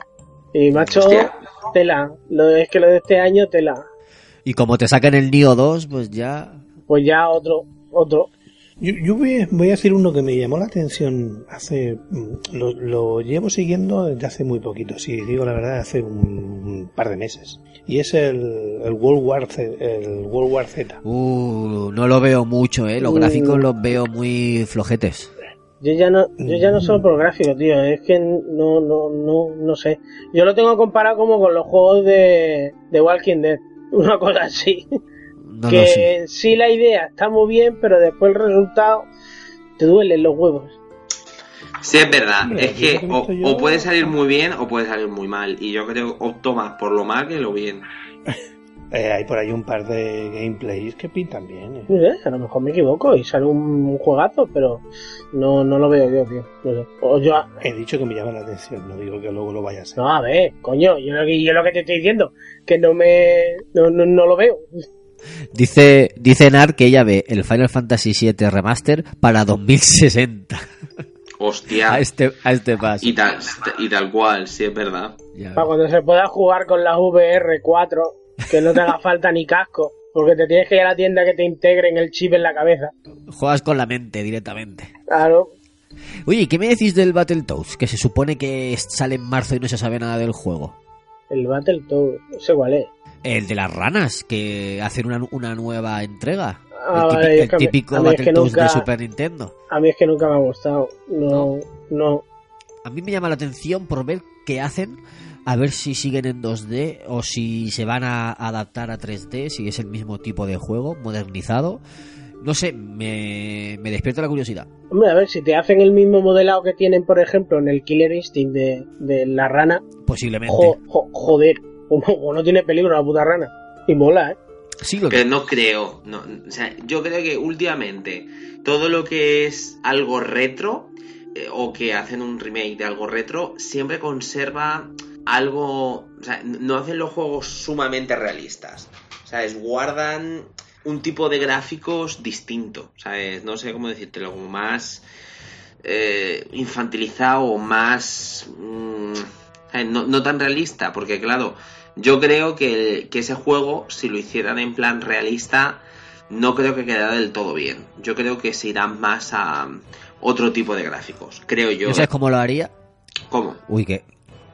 Y macho, Hostia. tela. Lo, es que lo de este año, tela. Y como te sacan el Nio 2, pues ya... Pues ya otro, otro. Yo, yo voy, a- voy a decir uno que me llamó la atención hace... mm, Lo, lo llevo siguiendo desde hace muy poquito, si digo la verdad, hace un, un par de meses. Y es el, el World War Z, el World War Z. Uh, no lo veo mucho, ¿eh? Los Mm. gráficos los veo muy flojetes. Yo ya no, yo ya no solo por gráfico, tío, es que no, no, no, no sé. Yo lo tengo comparado como con los juegos de, de Walking Dead, una cosa así. No que lo sé. en sí la idea está muy bien, pero después el resultado te duelen los huevos. Sí, es verdad. Hombre, es que que o, visto yo- o puede salir muy bien o puede salir muy mal. Y yo creo opto más por lo mal que lo bien. Eh, hay por ahí un par de gameplays que pintan bien. eh. No sé, a lo mejor me equivoco y sale un juegazo, pero no, no lo veo yo, tío. No sé. O yo, He dicho que me llama la atención, no digo que luego lo vaya a ser. no, a ver, coño, yo lo que, yo lo que te estoy diciendo, que no me, no, no, no lo veo. Dice, dice Nar que ella ve el Final Fantasy VII Remaster para 2060. Hostia. A este, a este paso. Y tal, y tal cual, sí, es verdad. Ya Para ves. cuando se pueda jugar con la VR4, que no te haga falta ni casco, porque te tienes que ir a la tienda que te integren el chip en la cabeza. Juegas con la mente directamente. Claro. Oye, ¿y ¿qué me decís del Battletoads? Que se supone que sale en marzo y no se sabe nada del juego. El Battletoads, no sé cuál es. El de las ranas, que hacen una, una nueva entrega. Ah, el, típico, es que a el mí- típico a mí es que Battletoads nunca- de Super Nintendo. A mí es que nunca me ha gustado. No, no. A mí me llama la atención por ver qué hacen, a ver si siguen en 2D o si se van a adaptar a 3D, si es el mismo tipo de juego, modernizado. No sé, me, me despierta la curiosidad. Hombre, a ver, si te hacen el mismo modelado que tienen, por ejemplo, en el Killer Instinct de, de la rana, Posiblemente. jo- jo- joder, o no, o no tiene peligro la puta rana. Y mola, ¿eh? Sí, lo Pero que... no creo. No, o sea, yo creo que últimamente todo lo que es algo retro eh, o que hacen un remake de algo retro siempre conserva algo. O sea, no hacen los juegos sumamente realistas. ¿Sabes? Guardan un tipo de gráficos distinto. ¿Sabes? No sé cómo decírtelo, como más eh, infantilizado o más. mm, ¿sabes? no, no tan realista, porque claro, yo creo que, que ese juego, si lo hicieran en plan realista, no creo que quedará del todo bien. Yo creo que se irán más a otro tipo de gráficos, creo yo. ¿No sabes cómo lo haría? ¿Cómo? Uy, que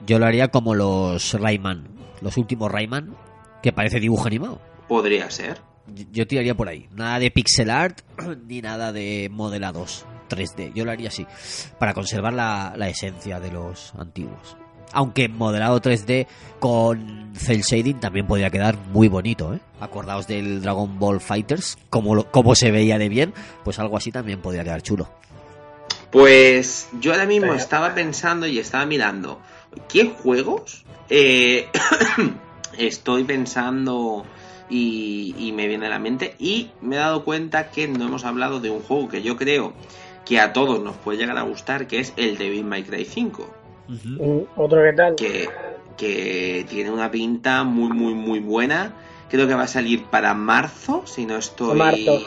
yo lo haría como los Rayman, los últimos Rayman, que parece dibujo animado. Podría ser. Yo- Yo tiraría por ahí. Nada de pixel art ni nada de modelados 3D. Yo lo haría así, para conservar la, la esencia de los antiguos. Aunque modelado 3D con cel shading también podría quedar muy bonito, ¿eh? Acordaos del Dragon Ball Fighters, como, lo- como se veía de bien, pues algo así también podría quedar chulo. Pues yo ahora mismo Pero- estaba pensando y estaba mirando qué juegos eh, estoy pensando y, y me viene a la mente y me he dado cuenta que no hemos hablado de un juego que yo creo que a todos nos puede llegar a gustar, que es el Devil May Cry 5, Mm, Otro que tal. que, que tiene una pinta muy muy muy buena. Creo que va a salir para marzo, si no estoy... Marzo.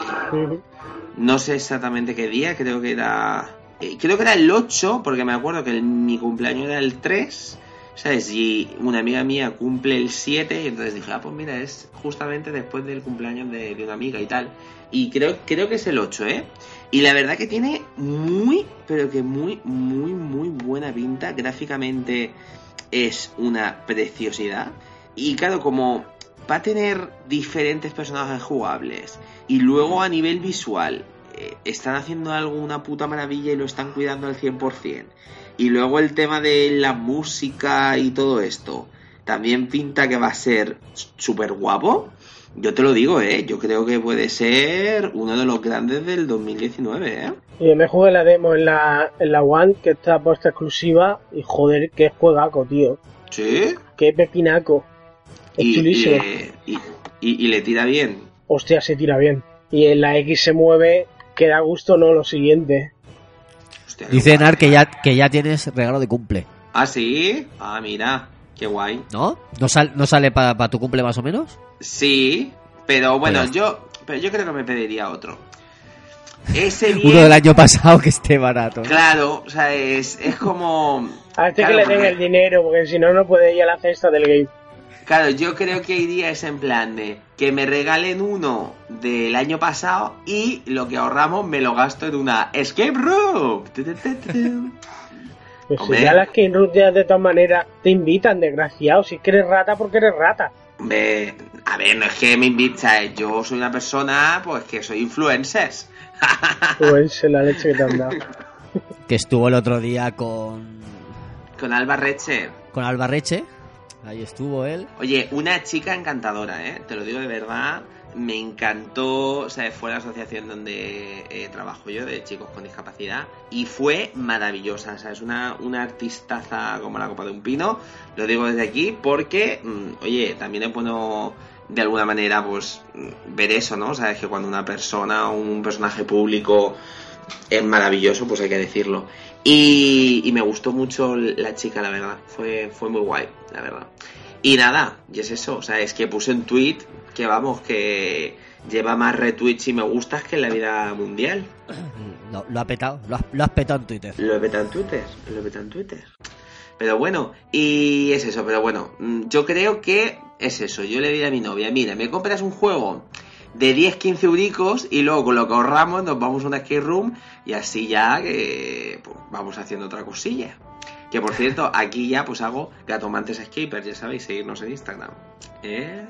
No sé exactamente qué día, creo que era. eh, creo que era el 8, porque me acuerdo que el- mi cumpleaños era el 3. ¿Sabes? Y una amiga mía cumple el 7, y entonces dije, ah, pues mira, es justamente después del cumpleaños de, de una amiga y tal. Y creo, creo que es el 8, ¿eh? Y la verdad que tiene muy, pero que muy, muy, muy buena pinta. Gráficamente es una preciosidad. Y claro, como va a tener diferentes personajes jugables y luego a nivel visual eh, están haciendo algo una puta maravilla y lo están cuidando al 100%. Y luego el tema de la música y todo esto también pinta que va a ser súper guapo. Yo te lo digo, ¿eh? Yo creo que puede ser uno de los grandes del 2019, ¿eh? Y me jugué la demo en la, en la One, que está puesta exclusiva, y joder, qué juegaco, tío. Sí. Qué pepinaco. Es Y, y, chulísimo. y- y- y le tira bien. Hostia, se tira bien. Y en la X se mueve, que da gusto, no lo siguiente. Hostia, Dice. Enar que ya, que ya tienes regalo de cumple, ¿Ah, sí? Ah, mira. Qué guay. ¿no? ¿No, sal- no sale para tu cumple más o menos? Sí, pero bueno, Pues yo, pero yo creo que me pediría otro. Ese bien, Uno del año pasado que esté barato. Claro, o sea, es, es como. A este Claro, que le den porque- el dinero, porque si no, no puede ir a la cesta del game. Claro, yo creo que iría ese en plan de que me regalen uno del año pasado y lo que ahorramos me lo gasto en una escape room. Pues Hombre. si ya las King ya de todas maneras te invitan, desgraciado. Si es que eres rata, porque eres rata. Hombre, a ver, no es que me invita, yo soy una persona, pues que soy influencers. Pues la leche que te han dado. Que estuvo el otro día con, Con Alba Reche. con Albarreche. Ahí estuvo él. Oye, una chica encantadora, ¿eh? Te lo digo de verdad. Me encantó, o sea, fue la asociación donde eh, trabajo yo, de chicos con discapacidad, y fue maravillosa, o sea, es una, una artistaza como la copa de un pino, lo digo desde aquí porque, mm, oye, también es bueno de alguna manera, pues, mm, ver eso, ¿no? Sabes que cuando una persona o un personaje público es maravilloso, pues hay que decirlo. Y, y me gustó mucho la chica, la verdad. Fue, fue muy guay, la verdad. Y nada, y es eso. O sea, es que puse un tweet que vamos, que lleva más retweets y me gustas que en la vida mundial. Lo, lo ha petado, lo has, lo has petado en Twitter. Lo he petado en Twitter, lo he petado en Twitter. Pero bueno, y es eso, pero bueno, mm, yo creo que es eso. Yo le diré a mi novia, mira, me compras un juego de 10-15 euricos y luego con lo que ahorramos nos vamos a una skate room y así ya que pues, vamos haciendo otra cosilla. Que por cierto, aquí ya pues hago gatomantes escapers, ya sabéis, seguirnos en Instagram. ¿Eh?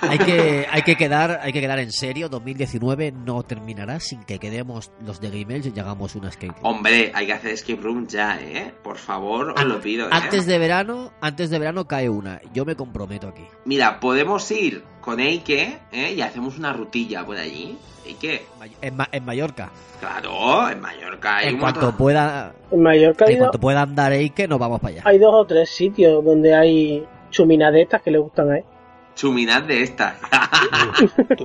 Hay que, hay que quedar, hay que quedar en serio. 2019 no terminará sin que quedemos los de Gmail y hagamos una skate. room. Hombre, hay que hacer escape room ya, ¿eh? Por favor, os lo pido. ¿eh? Antes de verano, antes de verano cae una. Yo me comprometo aquí. Mira, podemos ir con Eike ¿eh? y hacemos una rutilla por allí. Eike, En, Ma- en Mallorca. claro, en Mallorca hay En un cuanto montón- pueda, En Mallorca en dos- cuanto pueda andar Eike, nos vamos para allá. hay dos o tres sitios donde hay chuminadetas que le gustan a él. Chuminad de esta. Tú,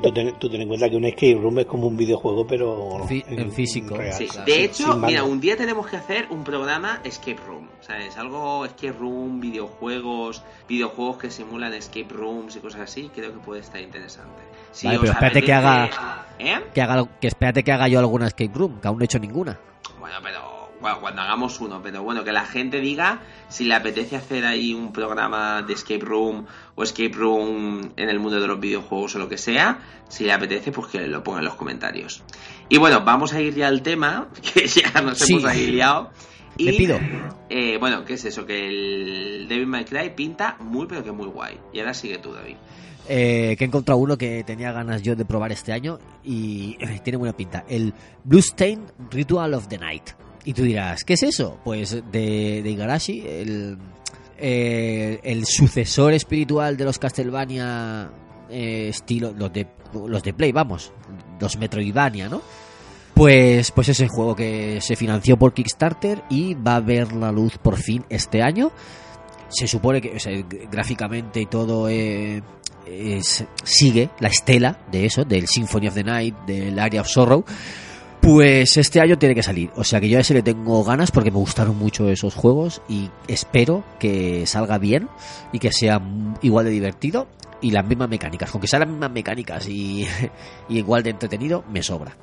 tú ten, tú ten en cuenta que un escape room es como un videojuego, pero Fi- en físico. real, Sí, claro, De hecho, mira, un día tenemos que hacer un programa escape room. ¿Sabes? Algo escape room, videojuegos, videojuegos que simulan escape rooms y cosas así. Creo que puede estar interesante. Si Vale, pero espérate que apetece- ¿Eh? Que haga, que espérate que haga yo alguna escape room, que aún no he hecho ninguna. Bueno, pero Bueno, cuando hagamos uno, pero bueno, que la gente diga si le apetece hacer ahí un programa de escape room o escape room en el mundo de los videojuegos o lo que sea, si le apetece, pues que lo ponga en los comentarios. Y bueno, vamos a ir ya al tema, que ya nos Sí. hemos ahí liado. Y, Le pido. eh, bueno, ¿qué es eso? Que el Devil May Cry pinta muy, pero que muy guay. Y ahora sigue tú, David. Eh, que he encontrado uno que tenía ganas yo de probar este año y eh, tiene buena pinta. El Bluestain Ritual of the Night. Y tú dirás, ¿qué es eso? Pues de, de Igarashi, el, eh, el sucesor espiritual de los Castlevania eh, estilo, los de, los de Play, vamos, los Metroidvania, ¿no? Pues, pues es el juego que se financió por Kickstarter y va a ver la luz por fin este año. Se supone que gráficamente y todo eh, sigue la estela de eso, del Symphony of the Night, del Area of Sorrow. Pues este año tiene que salir. O sea que yo a ese le tengo ganas porque me gustaron mucho esos juegos y espero que salga bien y que sea igual de divertido y las mismas mecánicas. Con que sean las mismas mecánicas y, y igual de entretenido, me sobra.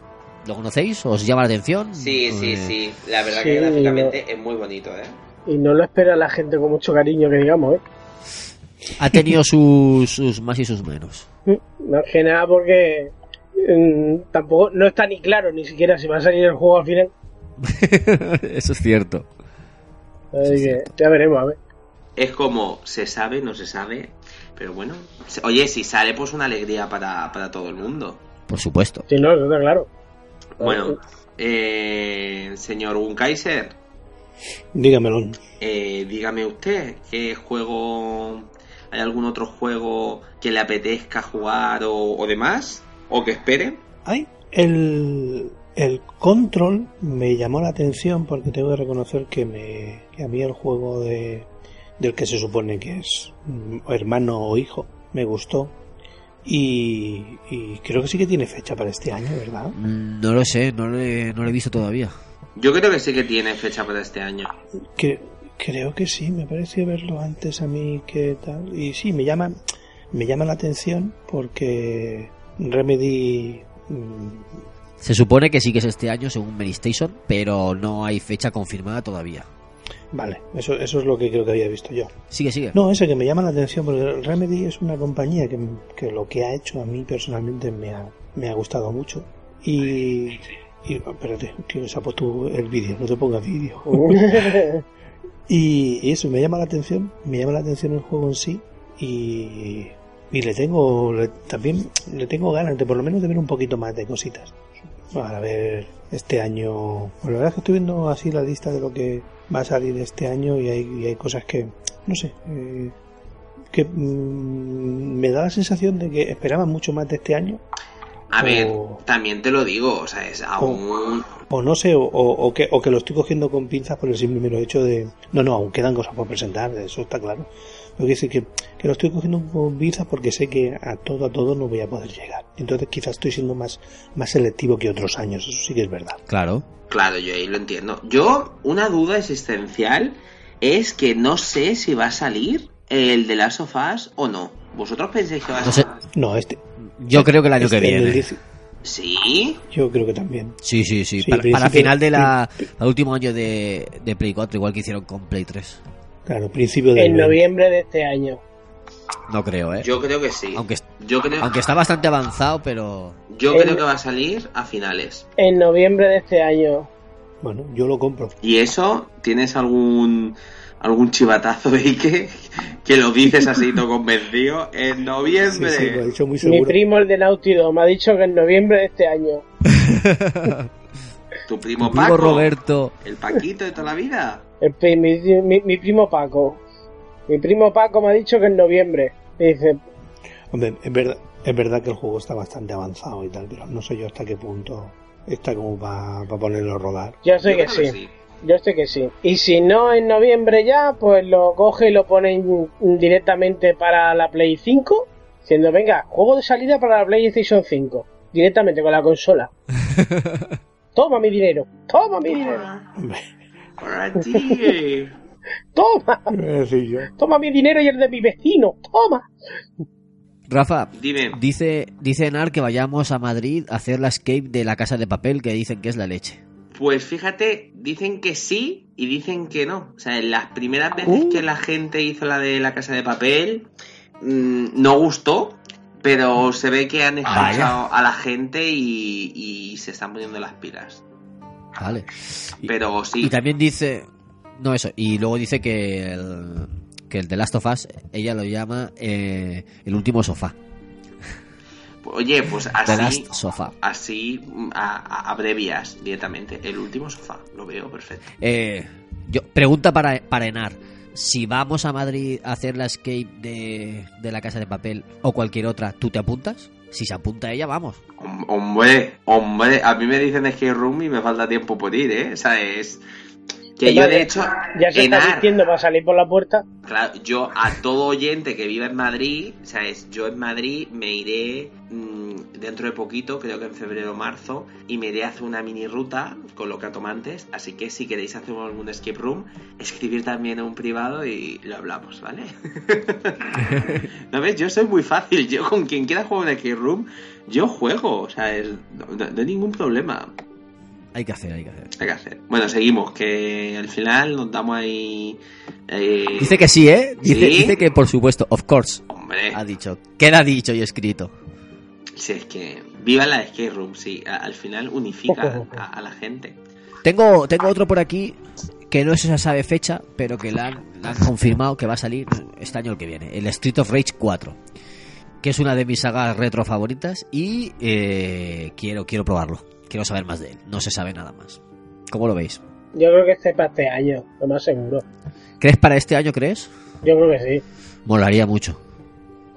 ¿Lo conocéis? ¿Os llama la atención? Sí, sí, Eh, sí. La verdad Sí, que gráficamente es muy bonito, ¿eh? Y no lo espera la gente con mucho cariño, que digamos, ¿eh? Ha tenido sus, sus más y sus menos. Más que nada porque tampoco no está ni claro ni siquiera si va a salir el juego al final. Eso es cierto. Así que ya veremos, a ver. Es como se sabe, no se sabe. Pero bueno, se- oye, si sale, pues una alegría para, para todo el mundo. Por supuesto. Si no, eso está claro. Bueno, eh, señor Wunkaiser, Dígamelo. eh, dígame usted, ¿qué juego. ¿Hay algún otro juego que le apetezca jugar o, o demás? ¿O que espere? Ay, el, el control me llamó la atención porque tengo que reconocer que, me, que a mí el juego de, del que se supone que es hermano o hijo me gustó. Y, y creo que sí que tiene fecha para este año, ¿verdad? Mm, No lo sé, no lo he, no lo he visto todavía. Yo creo que sí que tiene fecha para este año. Que, creo que sí, me pareció verlo antes a mí que tal. Y sí, me llama, me llama la atención porque Remedy mm, Se supone que sí que es este año según Mary Station, pero no hay fecha confirmada todavía. Vale, eso, eso es lo que creo que había visto yo. Sigue, sigue. No, ese que me llama la atención porque Remedy es una compañía que, que lo que ha hecho a mí personalmente me ha, me ha gustado mucho. Y, y espérate, tío, se ha puesto el vídeo, no te pongas vídeo. y, y eso, me llama la atención, me llama la atención el juego en sí y, y le tengo, le- también le tengo ganas de por lo menos de ver un poquito más de cositas. Para ver este año, pues la verdad es que estoy viendo así la lista de lo que va a salir este año y hay, y hay cosas que, no sé, eh, que mm, me da la sensación de que esperaba mucho más de este año A ver, también te lo digo, o sea, es aún... o no sé, o, o- o que, o que lo estoy cogiendo con pinzas por el simple mero hecho de... No, no, aún quedan cosas por presentar, eso está claro. Pero que decir que, que lo estoy cogiendo con pinzas porque sé que a todo, a todo no voy a poder llegar. Entonces quizás estoy siendo más, más selectivo que otros años, eso sí que es verdad. Claro. Claro, yo ahí lo entiendo. Yo, una duda existencial es que no sé si va a salir el de Last of Us o no. ¿Vosotros pensáis que va a No sé. salir? No, este... Yo creo que el año este, que viene. 10 Sí. Yo creo que también. Sí, sí, sí. Sí, para, para final de la, el último año de, de Play 4, igual que hicieron con Play 3. Claro, principio del En 20. noviembre de este año. No creo, ¿eh? Yo creo que sí. Aunque, Yo creo, aunque está bastante avanzado, pero... yo en- creo que va a salir a finales. En noviembre de este año. Bueno, yo lo compro. ¿Y eso? ¿Tienes algún algún chivatazo de que, que lo dices así todo convencido? En noviembre. sí, lo he dicho muy Mi primo, el de Naughty Dog, me ha dicho que en noviembre de este año. Tu primo Primo Paco. Roberto. El Paquito de toda la vida. El mi, mi- mi primo Paco. Mi primo Paco me ha dicho que en noviembre. Y dice, Hombre, es verdad, es verdad que el juego está bastante avanzado y tal, pero no sé yo hasta qué punto está como para ponerlo a rodar. yo sé Yo que sí. Yo sé que sí. Y si no en noviembre ya, pues lo coge y lo pone in- directamente para la Play 5. Diciendo, venga, juego de salida para la PlayStation 5. Directamente con la consola. Toma mi dinero. Toma mi dinero. Hombre, Para ti. Toma. Toma mi dinero y el de mi vecino. Toma. Rafa, Dime. dice, dice Enar que vayamos a Madrid a hacer la escape de la casa de papel que dicen que es la leche. Pues fíjate, dicen que sí y dicen que no. O sea, en las primeras veces Uh. que la gente hizo la de la casa de papel, mm, no gustó, pero se ve que han Vaya. escuchado a la gente y, y se están poniendo las pilas. Vale. Y, Pero sí, y también dice. No, eso. Y luego dice que el, que el The Last of Us, ella lo llama eh, el último sofá. Oye, pues así, Sofá. así a- a- abrevias directamente. El último sofá, lo veo perfecto. Eh, yo, pregunta para, para Enar. Si vamos a Madrid a hacer la escape de, de la casa de papel o cualquier otra, ¿tú te apuntas? Si se apunta ella, vamos. Hom- Hombre, hombre, a mí me dicen escape room y me falta tiempo por ir, ¿eh? O sea, es... Que yo de hecho, Ya se está Enar, vistiendo para salir por la puerta. Claro, yo a todo oyente que viva en Madrid, ¿sabes? Yo en Madrid me iré mm, dentro de poquito, creo que en febrero o marzo, y me iré a hacer una mini ruta con lo que antes. Así que si queréis hacer algún escape room, escribir también a un privado y lo hablamos, ¿vale? ¿No ves? Yo soy muy fácil. Yo con quien quiera jugar un escape room, yo juego. O sea, es- no, no- no hay ningún problema. Hay que hacer, hay que hacer. Hay que hacer. Bueno, seguimos, que al final nos damos ahí... eh, Dice que sí, ¿eh? Dice, ¿Sí? dice que por supuesto, of course. Hombre. Ha dicho. Queda dicho y escrito. Sí, es que viva la escape room, sí. Al final unifica a, a la gente. Tengo, tengo otro por aquí que no se sabe fecha, pero que la han, la han confirmado que va a salir este año el que viene. El Street of Rage 4. Que es una de mis sagas retro favoritas y eh, quiero, quiero probarlo. Quiero saber más de él. No se sabe nada más. ¿Cómo lo veis? Yo creo que este es para este año, lo más seguro. ¿Crees para este año, crees? Yo creo que sí. Molaría mucho.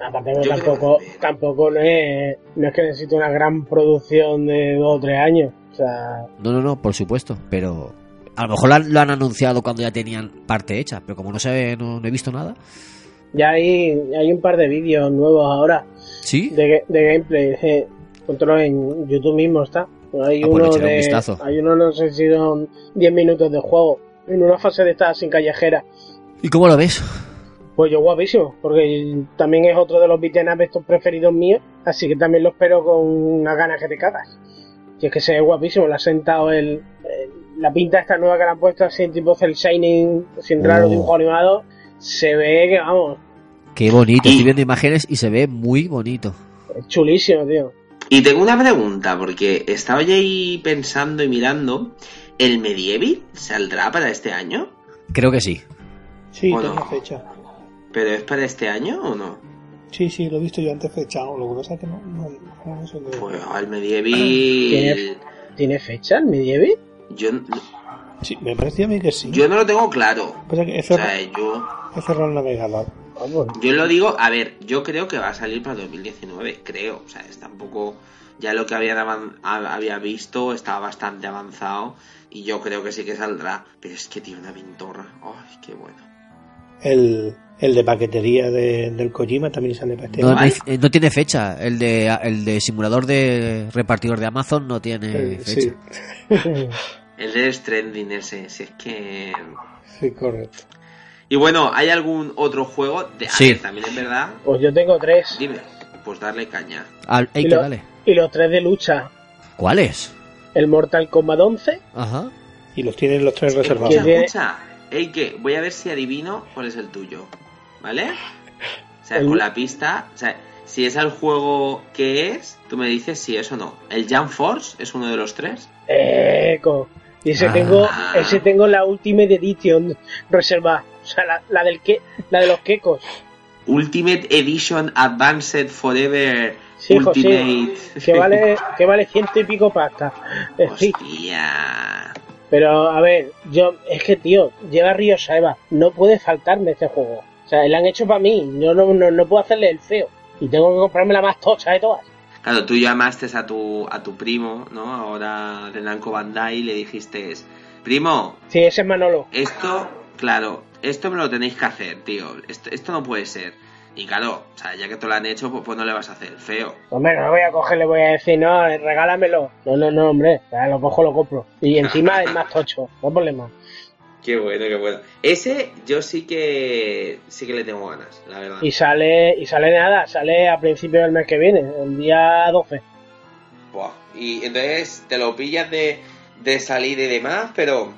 Aparte tampoco, tampoco no es, no es que necesite una gran producción de dos o tres años. O sea, No, no, no, por supuesto. Pero a lo mejor lo han, lo han anunciado cuando ya tenían parte hecha. Pero como no sé, no, no he visto nada. ya hay, hay un par de vídeos nuevos ahora ¿Sí? de, de gameplay. Eh, control en YouTube mismo está. Hay Ah, pues uno un de, vistazo. hay uno no sé si son 10 minutos de juego. En una fase de esta sin callejera. ¿Y cómo lo ves? Pues yo guapísimo, porque también es otro de los beat'em estos preferidos míos, así que también lo espero con unas ganas que te cagas. Y es que se ve guapísimo, le ha sentado el, el- la pinta esta nueva que le han puesto así en tipo cel shining, sin raro Oh. dibujo animado, se ve que vamos, Qué bonito. Estoy viendo imágenes y se ve muy bonito. es chulísimo, tío. Y tengo una pregunta, porque estaba yo ahí pensando y mirando. ¿El Medieval saldrá para este año? Creo que sí. Sí, tenía fecha. ¿Pero es para este año o no? Sí, sí, lo he visto yo antes fechado. Lo que pasa es que no, no, no sé de- Pues el ¿Tiene, Medieval. ¿Tiene fecha el medieval? Yo, Sí, me parecía a mí que sí. yo no lo tengo claro. Pasa que he O sea, cerrado, yo, he cerrado el navegador. Vamos, yo lo digo, a ver, yo creo que va a salir para 2019, creo. O sea, es tampoco. Ya lo que había, había visto estaba bastante avanzado. Y yo creo que sí que saldrá. Pero es que tiene una pintorra. Ay, qué bueno. El, el de paquetería de- del Kojima también sale para este No, año. no hay- no tiene fecha. El de, el de simulador de repartidor de Amazon no tiene Eh, fecha. sí, El de Stranding ese, si es que. sí, correcto. Y bueno, ¿hay algún otro juego? De, Sí. ver, también es verdad. pues yo tengo tres. Dime, pues darle caña. Al, Y que lo- dale. Y los tres de lucha. ¿Cuál es? El Mortal Kombat 11, Ajá. Y los tienen los tres reservados. Escucha, escucha. Ey, que voy a ver si adivino cuál es el tuyo. ¿Vale? O sea, El- con la pista. O sea, si es el juego que es, tú me dices si es o no. ¿El Jump Force es uno de los tres? Eco. Y ese Ah. tengo, ese tengo la Ultimate Edition reservada. O sea, la, la del que, la de los quecos. Ultimate Edition Advanced Forever Sí. Ultimate. Que vale, que vale ciento y pico pasta. Hostia. Pero a ver, yo, es que tío, lleva Río Saeva. No puede faltarme este juego. O sea, lo han hecho para mí. Yo no, no, no puedo hacerle el feo. Y tengo que comprarme la más tocha de todas. Claro, tú llamaste a tu, a tu primo, ¿no? Ahora de Namco Bandai y le dijiste, primo, Sí, ese es Manolo. esto, claro, esto me lo tenéis que hacer, tío. Esto, esto no puede ser. Y claro, o sea, ya que te lo han hecho, pues, pues no le vas a hacer feo. Hombre, no lo voy a coger, le voy a decir, no, regálamelo. No, no, no, hombre. Ya lo cojo, lo compro. Y encima es más tocho. No hay problema. Qué bueno, qué bueno. Ese yo sí que sí que le tengo ganas, la verdad. Y sale, y sale nada, sale a principios del mes que viene, el día 12. Buah. Y entonces te lo pillas de, de salida y demás, pero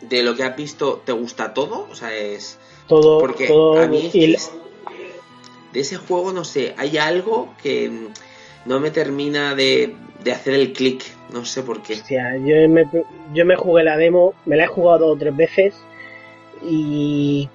de lo que has visto, ¿te gusta todo? O sea, es... Todo, Porque todo a mí y es- de ese juego, no sé, hay algo que no me termina de, de hacer el clic, no sé por qué. Yo me, yo me jugué la demo, me la he jugado dos o tres veces y...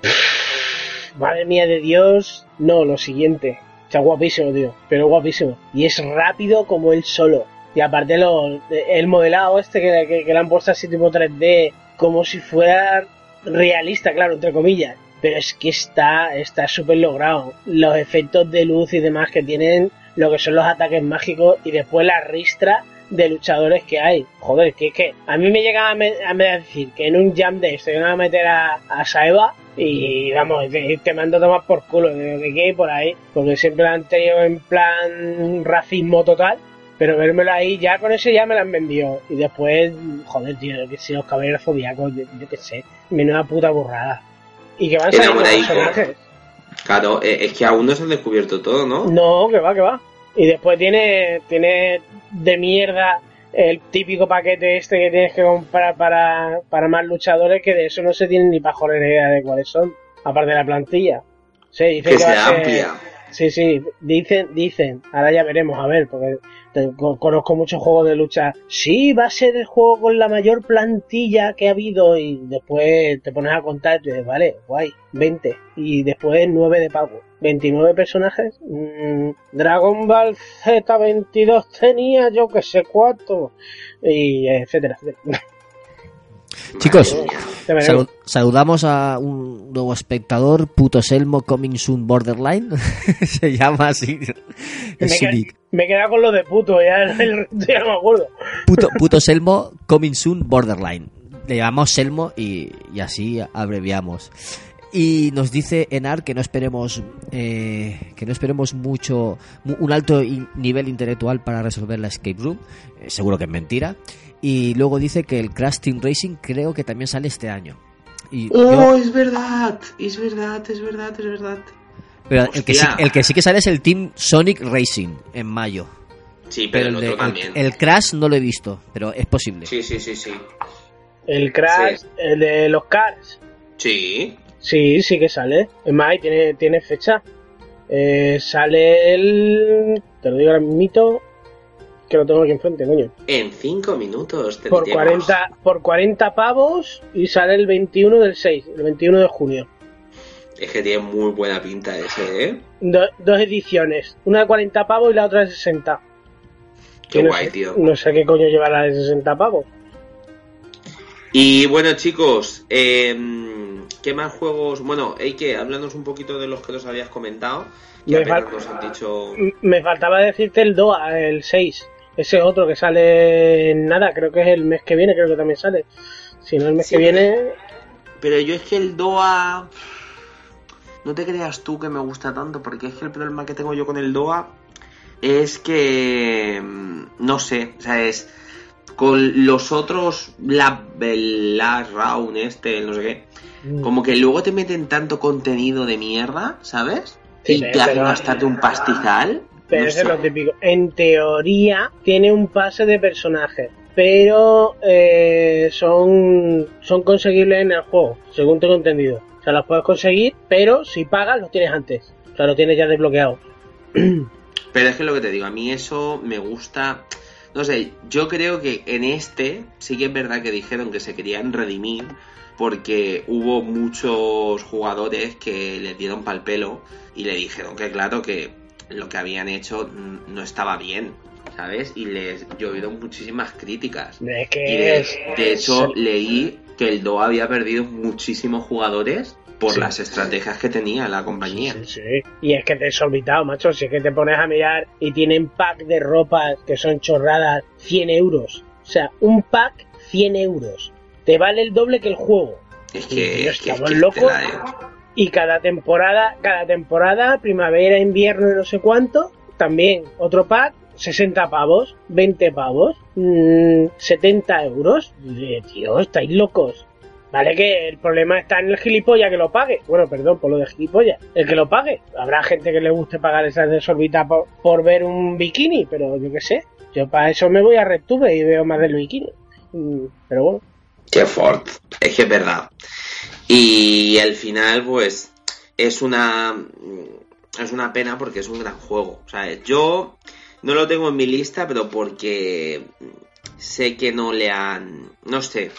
madre mía de Dios, no, lo siguiente. Está guapísimo, tío, pero guapísimo. Y es rápido como él solo. Y aparte lo, el modelado este que, que, le han puesto así tipo 3D, como si fuera realista, claro, entre comillas. Pero es que está está súper logrado. Los efectos de luz y demás que tienen, lo que son los ataques mágicos y después la ristra de luchadores que hay. Joder, que es que a mí me llegaba a, me- a me- a decir que en un jam de esto iban a meter a, a Saeva y vamos, te, te mando a tomar por culo, de lo que quede por ahí, porque siempre la han tenido en plan racismo total. Pero vérmelo ahí, ya con eso ya me la han vendido. Y después, joder, tío, que si los caballeros zodiacos, yo, yo qué sé, menuda puta burrada. Y que van saliendo personajes. Claro, eh, es que aún no se han descubierto todo, ¿no? No, que va, que va. Y después tiene, tiene de mierda el típico paquete este que tienes que comprar para, para más luchadores, que de eso no se tiene ni pajolera idea de cuáles son, aparte de la plantilla. Sí, dicen Que sea ser- amplia. Sí, sí, dicen, dicen, ahora ya veremos, a ver, porque conozco muchos juegos de lucha. Sí, va a ser el juego con la mayor plantilla que ha habido y después te pones a contar y dices, vale, guay, 20 y después 9 de pago. 29 personajes. Mm, Dragon Ball Z22 tenía yo que sé cuánto y etcétera, etcétera. Chicos, salu- saludamos a un nuevo espectador, Puto Selmo Coming Soon Borderline. Se llama así. me, Es su qued- nick. me he quedado con lo de puto, ya, no me acuerdo. Puto, puto Selmo Coming Soon Borderline. Le llamamos Selmo y, y así abreviamos. Y nos dice Enar que no esperemos eh, que no esperemos mucho mu- un alto nivel intelectual para resolver la escape room. Eh, seguro que es mentira. Y luego dice que el Crash Team Racing creo que también sale este año. Y ¡Oh, yo- es verdad! Es verdad, es verdad, es verdad. pero el que, sí, el que sí que sale es el Team Sonic Racing en mayo. Sí, pero, Pero el otro también. el Crash no lo he visto, pero es posible. Sí, sí, sí, sí. El Crash, Sí. el de los Cars. Sí. Sí, sí que sale. Es más, tiene, tiene fecha. Eh, sale el. Te lo digo ahora mismo. Que lo tengo aquí enfrente, coño. En cinco minutos te Por diremos. 40, por 40 pavos y sale el 21 del 6, el 21 de junio. Es que tiene muy buena pinta ese, ¿eh? Do- dos ediciones. Una de 40 pavos y la otra de 60. Qué no guay, sé- tío. No sé qué coño lleva la de 60 pavos. Y bueno, chicos, eh, ¿qué más juegos? Bueno, hay que hablarnos un poquito de los que nos habías comentado. Que Me fal- nos han dicho. Me faltaba decirte el DOA, el 6. Ese otro que sale en nada, creo que es el mes que viene, creo que también sale. Si no, el mes Sí, que viene. Pero yo es que el DOA. No te creas tú que me gusta tanto, porque es que el problema que tengo yo con el DOA es que. mm, No sé, o sea, es. Con los otros, la, Last Round, este, el no sé qué, Mm. como que luego te meten tanto contenido de mierda, ¿sabes? Sí, y te hacen gastarte un pastizal. Pero no eso es sé. lo típico. En teoría tiene un pase de personajes, pero eh, son, son conseguibles en el juego, según tengo entendido. O sea, los puedes conseguir, pero si pagas los tienes antes. O sea, los tienes ya desbloqueados. Pero es que lo que te digo, a mí eso me gusta. No sé, yo creo que en este sí que es verdad que dijeron que se querían redimir porque hubo muchos jugadores que les dieron pal pelo y le dijeron que claro que lo que habían hecho no estaba bien, ¿sabes? Y les llovieron muchísimas críticas. Es Y de, de hecho leí que el DOA había perdido muchísimos jugadores por Sí. las estrategias que tenía la compañía. Sí, sí. Y es que te he desorbitado, macho. Si es que te pones a mirar y tienen pack de ropas que son chorradas 100 euros. O sea, un pack 100 euros. Te vale el doble que el juego. Es Y, que, es que, es que locos. Y cada temporada, cada temporada, primavera, invierno y no sé cuánto, también otro pack, 60 pavos, 20 pavos, mm, 70 euros. Tío, estáis locos. Vale que el problema está en el gilipollas que lo pague. Bueno, perdón por lo de gilipollas. El que lo pague. Habrá gente que le guste pagar esas desorbitas por, por ver un bikini, pero yo qué sé. Yo para eso me voy a RedTube y veo más del bikini. Mm, Pero bueno, Qué Ford, es que es verdad. Y el final, pues, es una es una pena porque es un gran juego. O sea, yo no lo tengo en mi lista, pero porque sé que no le han, no sé,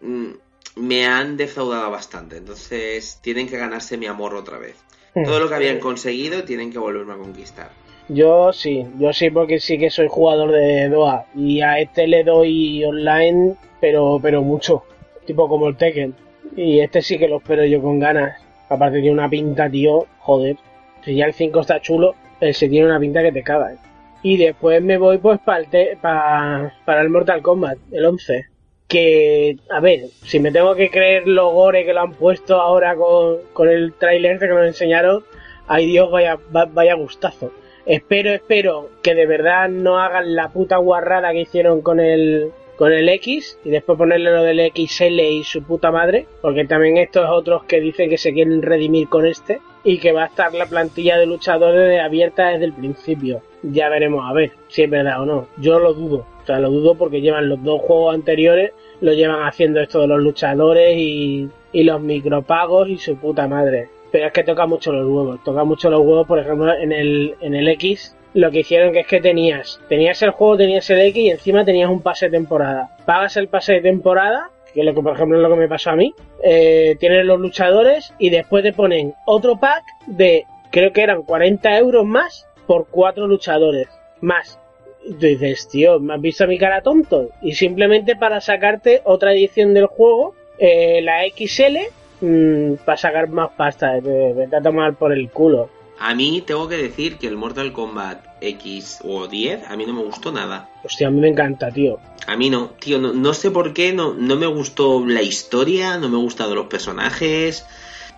mm, me han defraudado bastante. Entonces tienen que ganarse mi amor otra vez. Todo lo que habían conseguido tienen que volverme a conquistar. Yo sí, yo sí porque sí que soy jugador de DOA y a este le doy online, pero pero mucho, tipo como el Tekken. Y este sí que lo espero yo con ganas. Aparte tiene una pinta, tío, joder. Si ya el 5 está chulo, el se tiene una pinta que te cagas. Y después me voy pues para el, pa- para el Mortal Kombat, el 11. Que, a ver, si me tengo que creer los gore que lo han puesto ahora con, con el tráiler este que nos enseñaron, ay Dios, vaya, va- vaya gustazo. Espero, espero que de verdad no hagan la puta guarrada que hicieron con el, con el X y después ponerle lo del XL y su puta madre, porque también estos otros que dicen que se quieren redimir con este y que va a estar la plantilla de luchadores abierta desde el principio. Ya veremos a ver si es verdad o no. Yo lo dudo, o sea, lo dudo porque llevan los dos juegos anteriores, lo llevan haciendo esto de los luchadores y, y los micropagos y su puta madre. Pero es que toca mucho los huevos, toca mucho los huevos, por ejemplo, en el, en el X lo que hicieron que es que tenías, tenías el juego, tenías el X y encima tenías un pase de temporada. Pagas el pase de temporada, que es lo que por ejemplo es lo que me pasó a mí, eh, tienes los luchadores y después te ponen otro pack de, creo que eran 40 euros más por cuatro luchadores más. Y tú dices, tío, ¿me has visto mi cara tonto? Y simplemente para sacarte otra edición del juego, eh, la XL, mm, para sacar más pasta, eh, vete a tomar por el culo. A mí tengo que decir que el Mortal Kombat X o 10 a mí no me gustó nada. Hostia, a mí me encanta, tío. A mí no, tío, no, no sé por qué, no, no me gustó la historia, no me gustaron los personajes.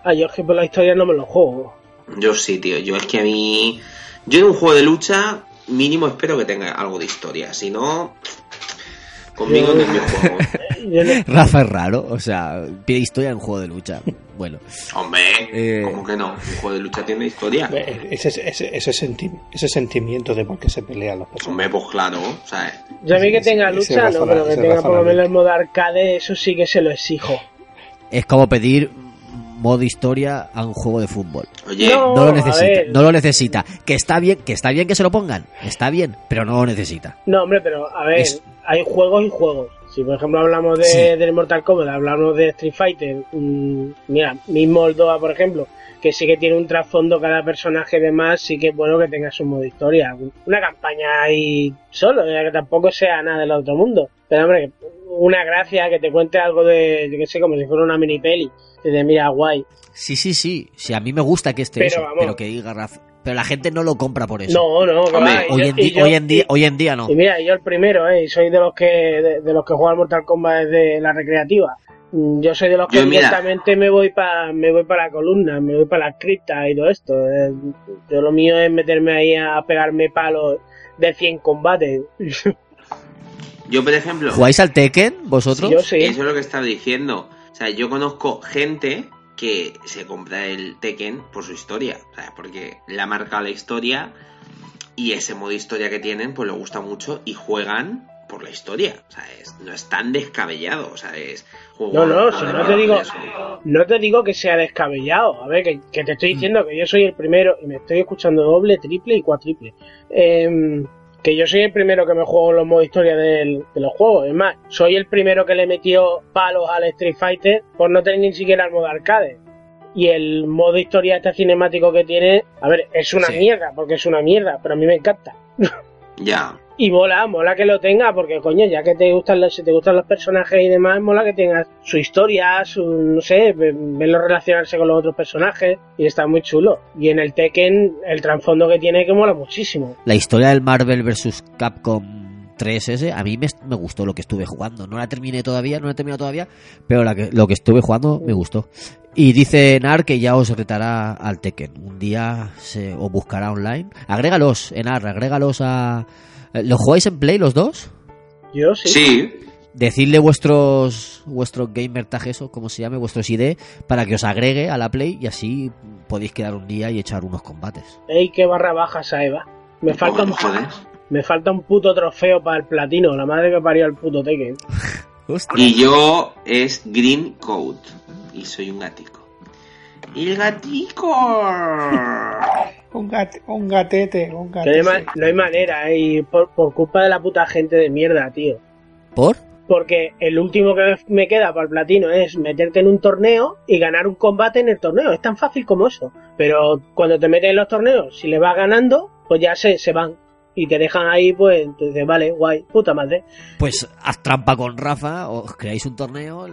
Ah, yo es que por la historia no me lo juego. Yo sí, tío, yo es que a mí... Yo en un juego de lucha mínimo espero que tenga algo de historia, si no... Conmigo no es mi juego. Rafa es raro, o sea, pide historia en juego de lucha. Bueno, Hombre, Eh. ¿cómo que no? Un juego de lucha tiene historia. Ese, ese, ese, senti- ese sentimiento de por qué se pelean los personajes. Hombre, pues claro, ¿sabes? Yo a mí que tenga ese lucha, no, pero que tenga por lo menos el modo arcade, eso sí que se lo exijo. es como pedir modo historia a un juego de fútbol. Oye, No. No lo necesita, no lo necesita. Que está bien, que está bien que se lo pongan, está bien, pero no lo necesita. No, hombre, pero a ver, Es- hay juegos y juegos. Si por ejemplo hablamos de, Sí. del Mortal Kombat, hablamos de Street Fighter, mm, mira, mismo el Doa, por ejemplo, que sí que tiene un trasfondo cada personaje y demás, sí que es bueno que tenga su modo historia. Una campaña ahí solo, ya que tampoco sea nada del otro mundo. Pero hombre, una gracia que te cuente algo de, yo que sé, como si fuera una mini peli. De mira, guay. Sí, sí, sí. Sí, a mí me gusta que esté Pero eso, vamos. pero que diga. Pero la gente no lo compra por eso. No, no, Hombre, hoy, en y di- yo- hoy, en día, y- hoy en día no. Y mira, yo el primero, ¿eh? Soy de los que de, de los que juegan Mortal Kombat desde la recreativa. Mm, Yo soy de los que Yo, mira. directamente me voy para me voy para la columna, me voy para la cripta y todo esto. Eh, Yo lo mío es meterme ahí a pegarme palos de 100 combates. yo por ejemplo... ¿Jugáis al Tekken vosotros? Yo sí. Eso es lo que estaba diciendo. O sea, yo conozco gente que se compra el Tekken por su historia. O sea, porque le ha marcado la historia y ese modo historia que tienen, pues le gusta mucho y juegan por la historia. O sea, es- no es tan descabellado. O sea, es. juego- No, no, si no te digo, no te digo que sea descabellado. A ver, que, que te Mm. estoy diciendo que yo soy el primero y me estoy escuchando doble, triple y cuatriple. Em, que yo soy el primero que me juego los modos historia del- de los juegos. Es más, soy el primero que le metió palos al Street Fighter por no tener ni siquiera el modo arcade. Y el modo historia este cinemático que tiene, a ver, es una Sí. mierda, porque es una mierda, pero a mí me encanta. Ya. Y mola, mola que lo tenga, porque coño, ya que te gustan los, te gustan los personajes y demás, mola que tengas su historia, su, no sé, ve- verlo relacionarse con los otros personajes, y está muy chulo. Y en el Tekken, el trasfondo que tiene que mola muchísimo. La historia del Marvel vs. Capcom 3S, a mí me, me gustó lo que estuve jugando. No la terminé todavía, no la he terminado todavía, pero la que, lo que estuve jugando me gustó. Y dice Enar que ya os retará al Tekken. Un día se os buscará online. Agrégalos, Enar, agrégalos a... ¿Lo jugáis en Play los dos? Yo sí. Sí. Decidle vuestros vuestros gamer tag eso, como se llame, vuestros ID, para que os agregue a la Play y así podéis quedar un día y echar unos combates. Ey, qué barra baja esa Eva. Me falta un, Joder. Me falta un puto trofeo para el platino, la madre que parió el puto Tekken. Hostia. Y yo es Green Coat. Y soy un gatico. ¡Y el gatico! Un, gat- un gatete, un Que no, hay gatete. ma- no hay manera, eh, y por, por culpa de la puta gente de mierda, tío. ¿Por? Porque el último que me queda para el platino es meterte en un torneo y ganar un combate en el torneo. Es tan fácil como eso. Pero cuando te metes en los torneos, si le vas ganando, pues ya se, se van. Y te dejan ahí, pues, entonces, vale, guay, puta madre. Pues haz trampa con Rafa, os creáis un torneo,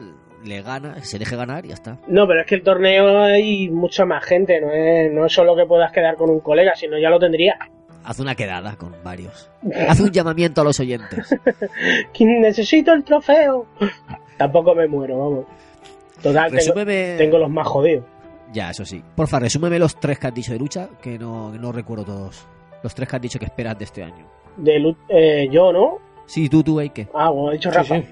le gana, se deje ganar y ya está. No, pero es que el torneo hay mucha más gente, no es, no es solo que puedas quedar con un colega, sino ya lo tendría. Haz una quedada con varios. Haz un llamamiento a los oyentes. Necesito el trofeo. Tampoco me muero, vamos. Total, tengo, Resúmeme. tengo los más jodidos. Ya, eso sí. Porfa, resúmeme los tres que has dicho de lucha, que no, que no recuerdo todos. Los tres que has dicho que esperas de este año. De eh, yo, ¿no? Sí, tú, tú, Eike. Ah, bueno, ha dicho Sí, Rafa. sí.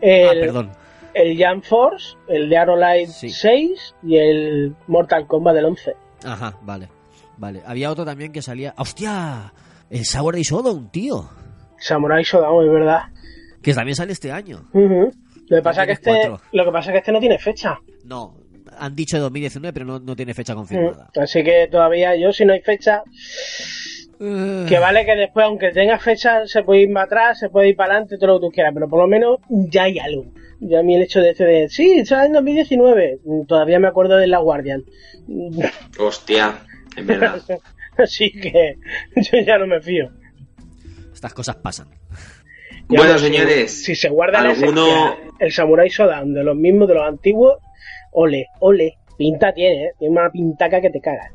El, Ah, perdón. el Jam Force, el de Arrowlight Sí. 6 y el Mortal Kombat del 11. Ajá, vale. Vale. Había otro también que salía. ¡Hostia! El Samurai Shodown, tío. Samurai Shodown, es verdad. Que también sale este año. Ujú. Lo que pasa que este, cuatro. lo que pasa que este no tiene fecha. No, han dicho 2019, pero no, no tiene fecha Mm. confirmada. Así que todavía yo, si no hay fecha, que vale que después, aunque tenga fecha, se puede ir más atrás, se puede ir para adelante, todo lo que tú quieras, pero por lo menos ya hay algo. Ya a mí el hecho de este de, sí, sale en 2019, mm, todavía me acuerdo de La Guardian. Hostia, es verdad. Así que yo ya no me fío. Estas cosas pasan. Ya, Bueno, pues, señores, Si, se guarda la alguno- esencia, el Samurai Shodown de los mismos, de los antiguos, ole, ole. Pinta tiene, ¿eh? Tiene una pintaca que te cagas.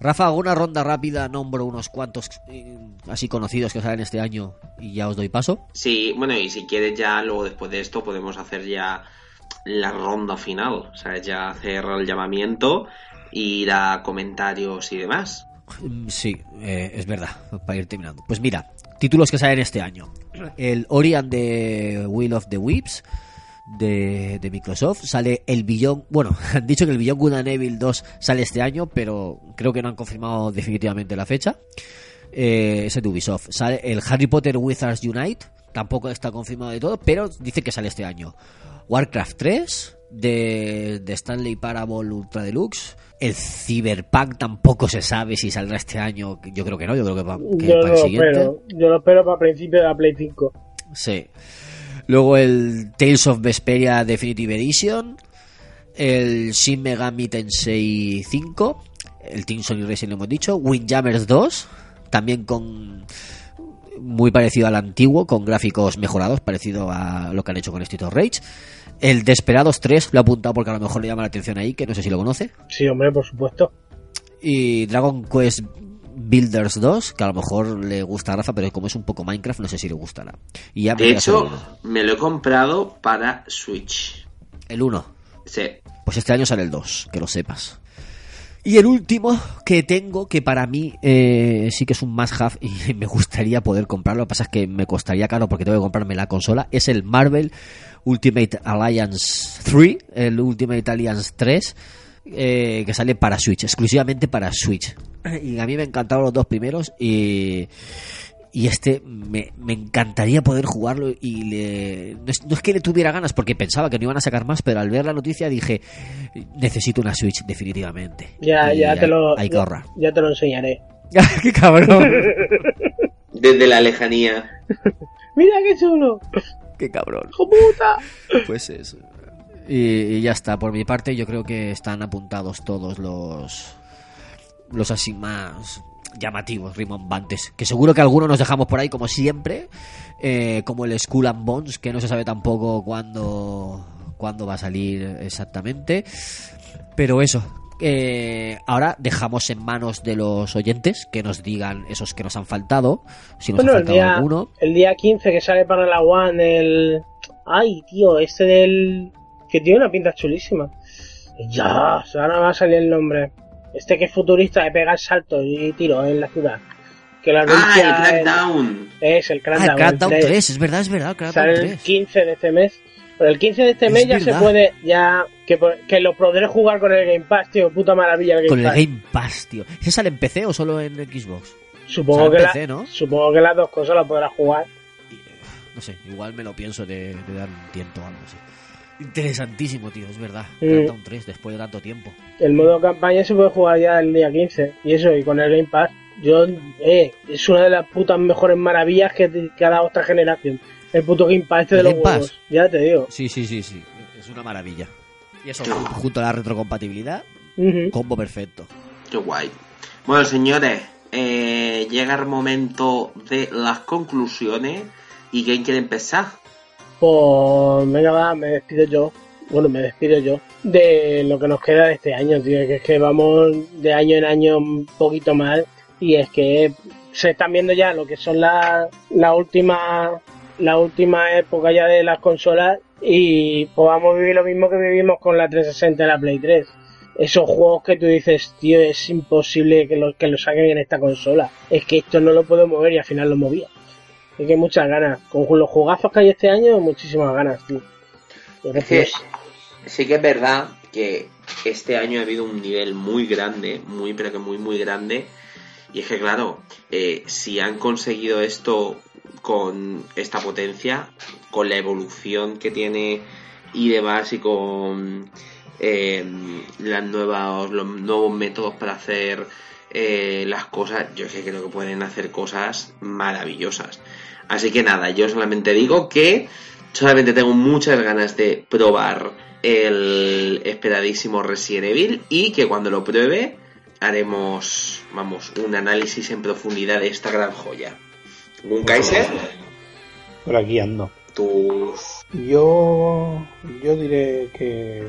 Rafa, hago una ronda rápida, nombro unos cuantos eh, así conocidos que salen este año y ya os doy paso. Sí, bueno, y si quieres ya luego después de esto podemos hacer ya la ronda final, o sea, ya hacer el llamamiento, ir a comentarios y demás. Mm, Sí, eh, es verdad, para ir terminando. Pues mira, títulos que salen este año. El Ori and the Will of the Whips de, de Microsoft. Sale el Beyond... Bueno, han dicho que el Beyond Good and Evil 2 sale este año, pero creo que no han confirmado definitivamente la fecha. Eh, ese de Ubisoft. Sale el Harry Potter Wizards Unite. Tampoco está confirmado de todo, pero dice que sale este año. Warcraft 3 de, de Stanley Parable Ultra Deluxe. El Cyberpunk tampoco se sabe si saldrá este año. Yo creo que no, yo creo que, va, que Yo para el siguiente. espero. Yo lo espero para principio de la Play 5. Sí. Luego el Tales of Vesperia Definitive Edition. El Shin Megami Tensei 5. El Team Sonic Racing lo hemos dicho. Windjammers 2. También con. Muy parecido al antiguo, con gráficos mejorados, parecido a lo que han hecho con Street of Rage. El Desperados 3, lo he apuntado porque a lo mejor le llama la atención ahí, que no sé si lo conoce. Sí, hombre, por supuesto. Y Dragon Quest Builders 2, que a lo mejor le gusta a Rafa, pero como es un poco Minecraft, no sé si le gustará. Y ya De hecho, me lo he comprado para Switch. El 1. Sí. Pues este año sale el 2, que lo sepas. Y el último que tengo, que para mí eh, sí que es un must have y me gustaría poder comprarlo, lo que pasa es que me costaría caro porque tengo que comprarme la consola, es el Marvel Ultimate Alliance 3, el Ultimate Alliance 3, eh, que sale para Switch, exclusivamente para Switch. Y a mí me encantaron los dos primeros y, y este me, me encantaría poder jugarlo y le, no, es, no es que le tuviera ganas porque pensaba que no iban a sacar más, pero al ver la noticia dije, necesito una Switch definitivamente. Ya, Y ya te lo. Hay que ya- ahorrar. Ya, te lo enseñaré. ¡Qué cabrón! Desde la lejanía. ¡Mira qué chulo! ¡Qué cabrón! ¡Hijo puta! Pues eso. Y, y ya está, por mi parte yo creo que están apuntados todos los los así más llamativos, rimbombantes. Que seguro que algunos nos dejamos por ahí como siempre, eh, como el Skull and Bones, que no se sabe tampoco cuándo, cuándo va a salir exactamente. Pero eso, eh, ahora dejamos en manos de los oyentes que nos digan esos que nos han faltado, si nos Bueno, ha el faltado día, alguno. el día 15 que sale para la One, el. Ay, tío, este del. Que tiene una pinta chulísima. Ya, ahora me va a salir el nombre. Este que es futurista de pegar saltos y tiros en la ciudad. Que lo ¡Ah, anuncia el Crackdown! Es el Ah, Crackdown. el Crackdown el 3, es verdad, es verdad, el Crackdown Sale el 3. 15 de este mes. Pero el 15 de este Es mes ya verdad. se puede, ya, que, que lo podré jugar con el Game Pass, tío, puta maravilla el Game Con el. Game Pass, tío. ¿Ese sale en PC o solo en Xbox? Supongo, O sea, que PC, la- ¿no? supongo que las dos cosas las podrás jugar. Y, eh, no sé, igual me lo pienso de, de dar un tiento o algo así. Interesantísimo, tío, es verdad. Mm. Crackdown 3 después de tanto tiempo. El modo campaña se puede jugar ya el día 15. Y eso, y con el Game Pass. Yo, eh, es una de las putas mejores maravillas que, ha dado esta generación. El puto Game Pass este de ¿El los Pass? juegos. Ya te digo. Sí, sí, sí, sí. Es una maravilla. Y eso, ju- junto a la retrocompatibilidad, combo perfecto. Qué guay. Bueno, señores, eh, llega el momento de las conclusiones. ¿Y quién quiere empezar? Pues venga, va, me despido yo. Bueno, me despido yo de lo que nos queda de este año, tío. Que es que vamos de año en año un poquito mal. Y es que se están viendo ya lo que son las la última la última época ya de las consolas. Y pues vamos a vivir lo mismo que vivimos con la 360 y la Play 3. Esos juegos que tú dices, tío, es imposible que lo, que lo saquen en esta consola. Es que esto no lo puedo mover y al final lo movía. Es que hay muchas ganas. Con los jugazos que hay este año, muchísimas ganas, tío. Es que sí que es verdad que este año ha habido un nivel muy grande, muy pero que muy muy grande. Y es que claro, eh, si han conseguido esto con esta potencia, con la evolución que tiene y demás y con eh, las nuevas, los nuevos métodos para hacer eh, las cosas, yo es que creo que pueden hacer cosas maravillosas. Así que nada, yo solamente digo que solamente tengo muchas ganas de probar el esperadísimo Resident Evil y que cuando lo pruebe haremos, vamos, un análisis en profundidad de esta gran joya. Un Kaiser, Por aquí ando. tus... Yo, yo diré que,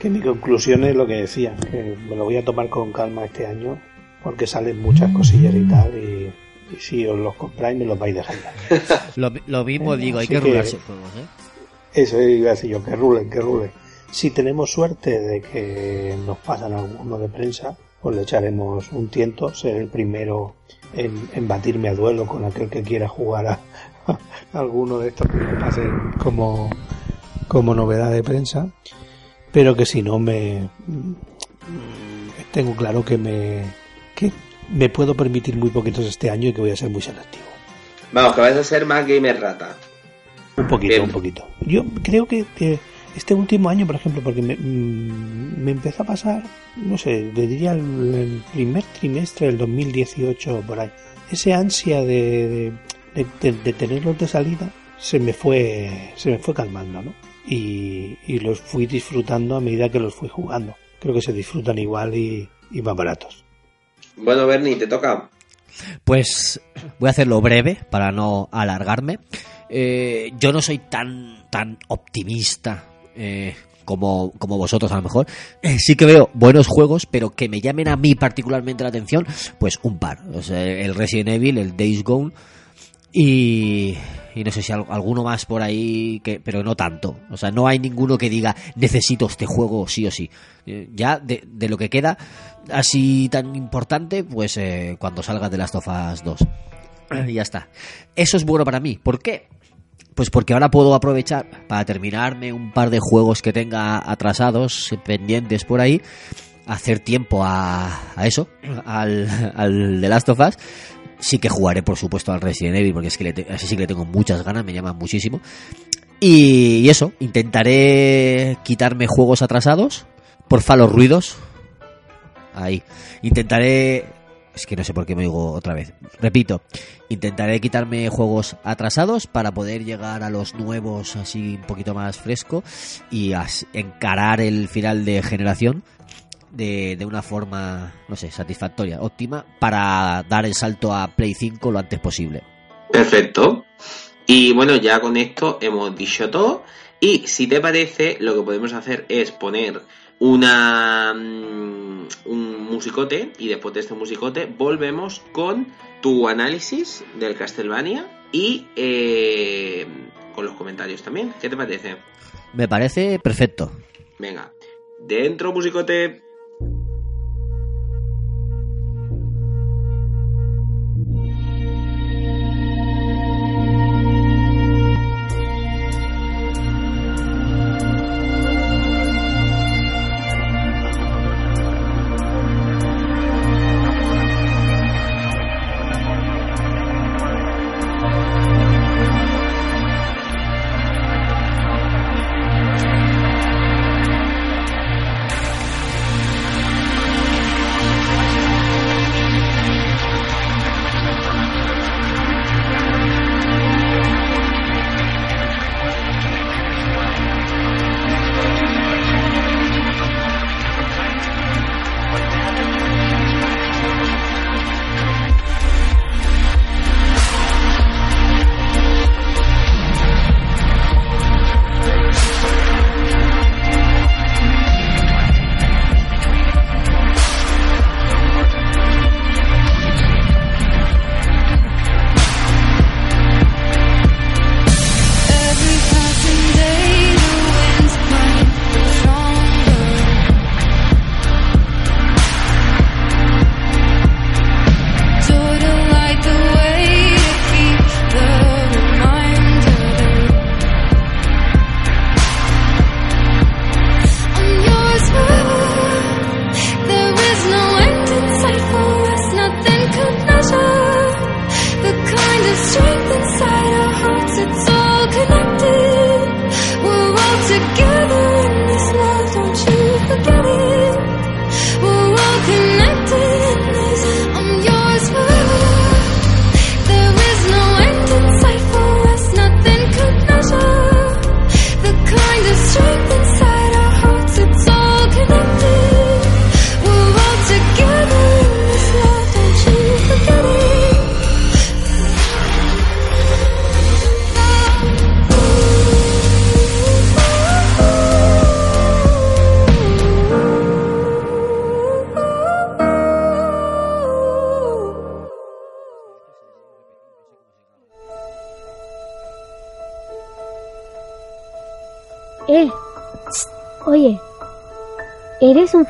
que mi conclusión es lo que decía, que me lo voy a tomar con calma este año, porque salen muchas cosillas y tal, y, y si os los compráis me los vais dejando. Lo, lo mismo Eh, digo, hay que rularse juegos, ¿eh? Eso iba a decir yo, que rulen, que rulen. Si tenemos suerte de que nos pasan alguno de prensa, pues le echaremos un tiento, seré el primero en, en batirme a duelo con aquel que quiera jugar a, a alguno de estos que me pasen como, como novedad de prensa, pero que si no me mm, tengo claro que me que me puedo permitir muy poquitos este año y que voy a ser muy selectivo. Vamos, que vais a ser más gamer rata. Un poquito, Bien. un poquito. Yo creo que, que este último año, por ejemplo, porque me, mm, me empezó a pasar, no sé, le diría el, el primer trimestre del 2018 por ahí, ese ansia de, de, de- de tenerlos de salida se me fue se me fue calmando, ¿no? Y, y los fui disfrutando a medida que los fui jugando. Creo que se disfrutan igual y, y más baratos. Bueno, Bernie, te toca. Pues voy a hacerlo breve para no alargarme. Eh, yo no soy tan, tan optimista eh, como, como vosotros a lo mejor. Eh, sí que veo buenos juegos, pero que me llamen a mí particularmente la atención, pues un par. El Resident Evil, el Days Gone y, y no sé si al- alguno más por ahí, que, pero no tanto. O sea, no hay ninguno que diga necesito este juego sí o sí. Eh, ya de, de lo que queda así tan importante, pues eh, cuando salga de Last of Us 2. Y ya está. Eso es bueno para mí. ¿Por qué? Pues porque ahora puedo aprovechar para terminarme un par de juegos que tenga atrasados, pendientes por ahí, hacer tiempo a, a eso, al, al The Last of Us. Sí que jugaré, por supuesto, al Resident Evil, porque es que le así sí que le tengo muchas ganas, me llama muchísimo. Y, y eso, intentaré quitarme juegos atrasados, porfa los ruidos. Ahí. Intentaré... Es que no sé por qué me digo otra vez. Repito, intentaré quitarme juegos atrasados para poder llegar a los nuevos así un poquito más fresco y encarar el final de generación de, de una forma, no sé, satisfactoria, óptima, para dar el salto a Play 5 lo antes posible. Perfecto. Y bueno, ya con esto hemos dicho todo. Y si te parece, lo que podemos hacer es poner una mm, un musicote y después de este musicote volvemos con tu análisis del Castlevania y eh, con los comentarios también. ¿Qué te parece? Me parece perfecto. Venga, dentro musicote.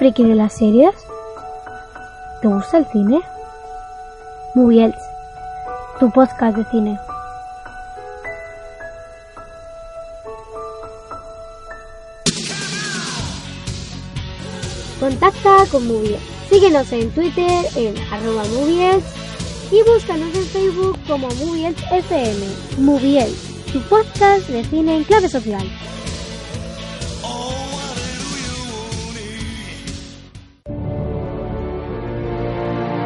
Friki de las series? ¿Te gusta el cine? Moviels, tu podcast de cine. Contacta con Movies. Síguenos en Twitter en arroba Movies y búscanos en Facebook como Movies FM. Movies, tu podcast de cine en clave social.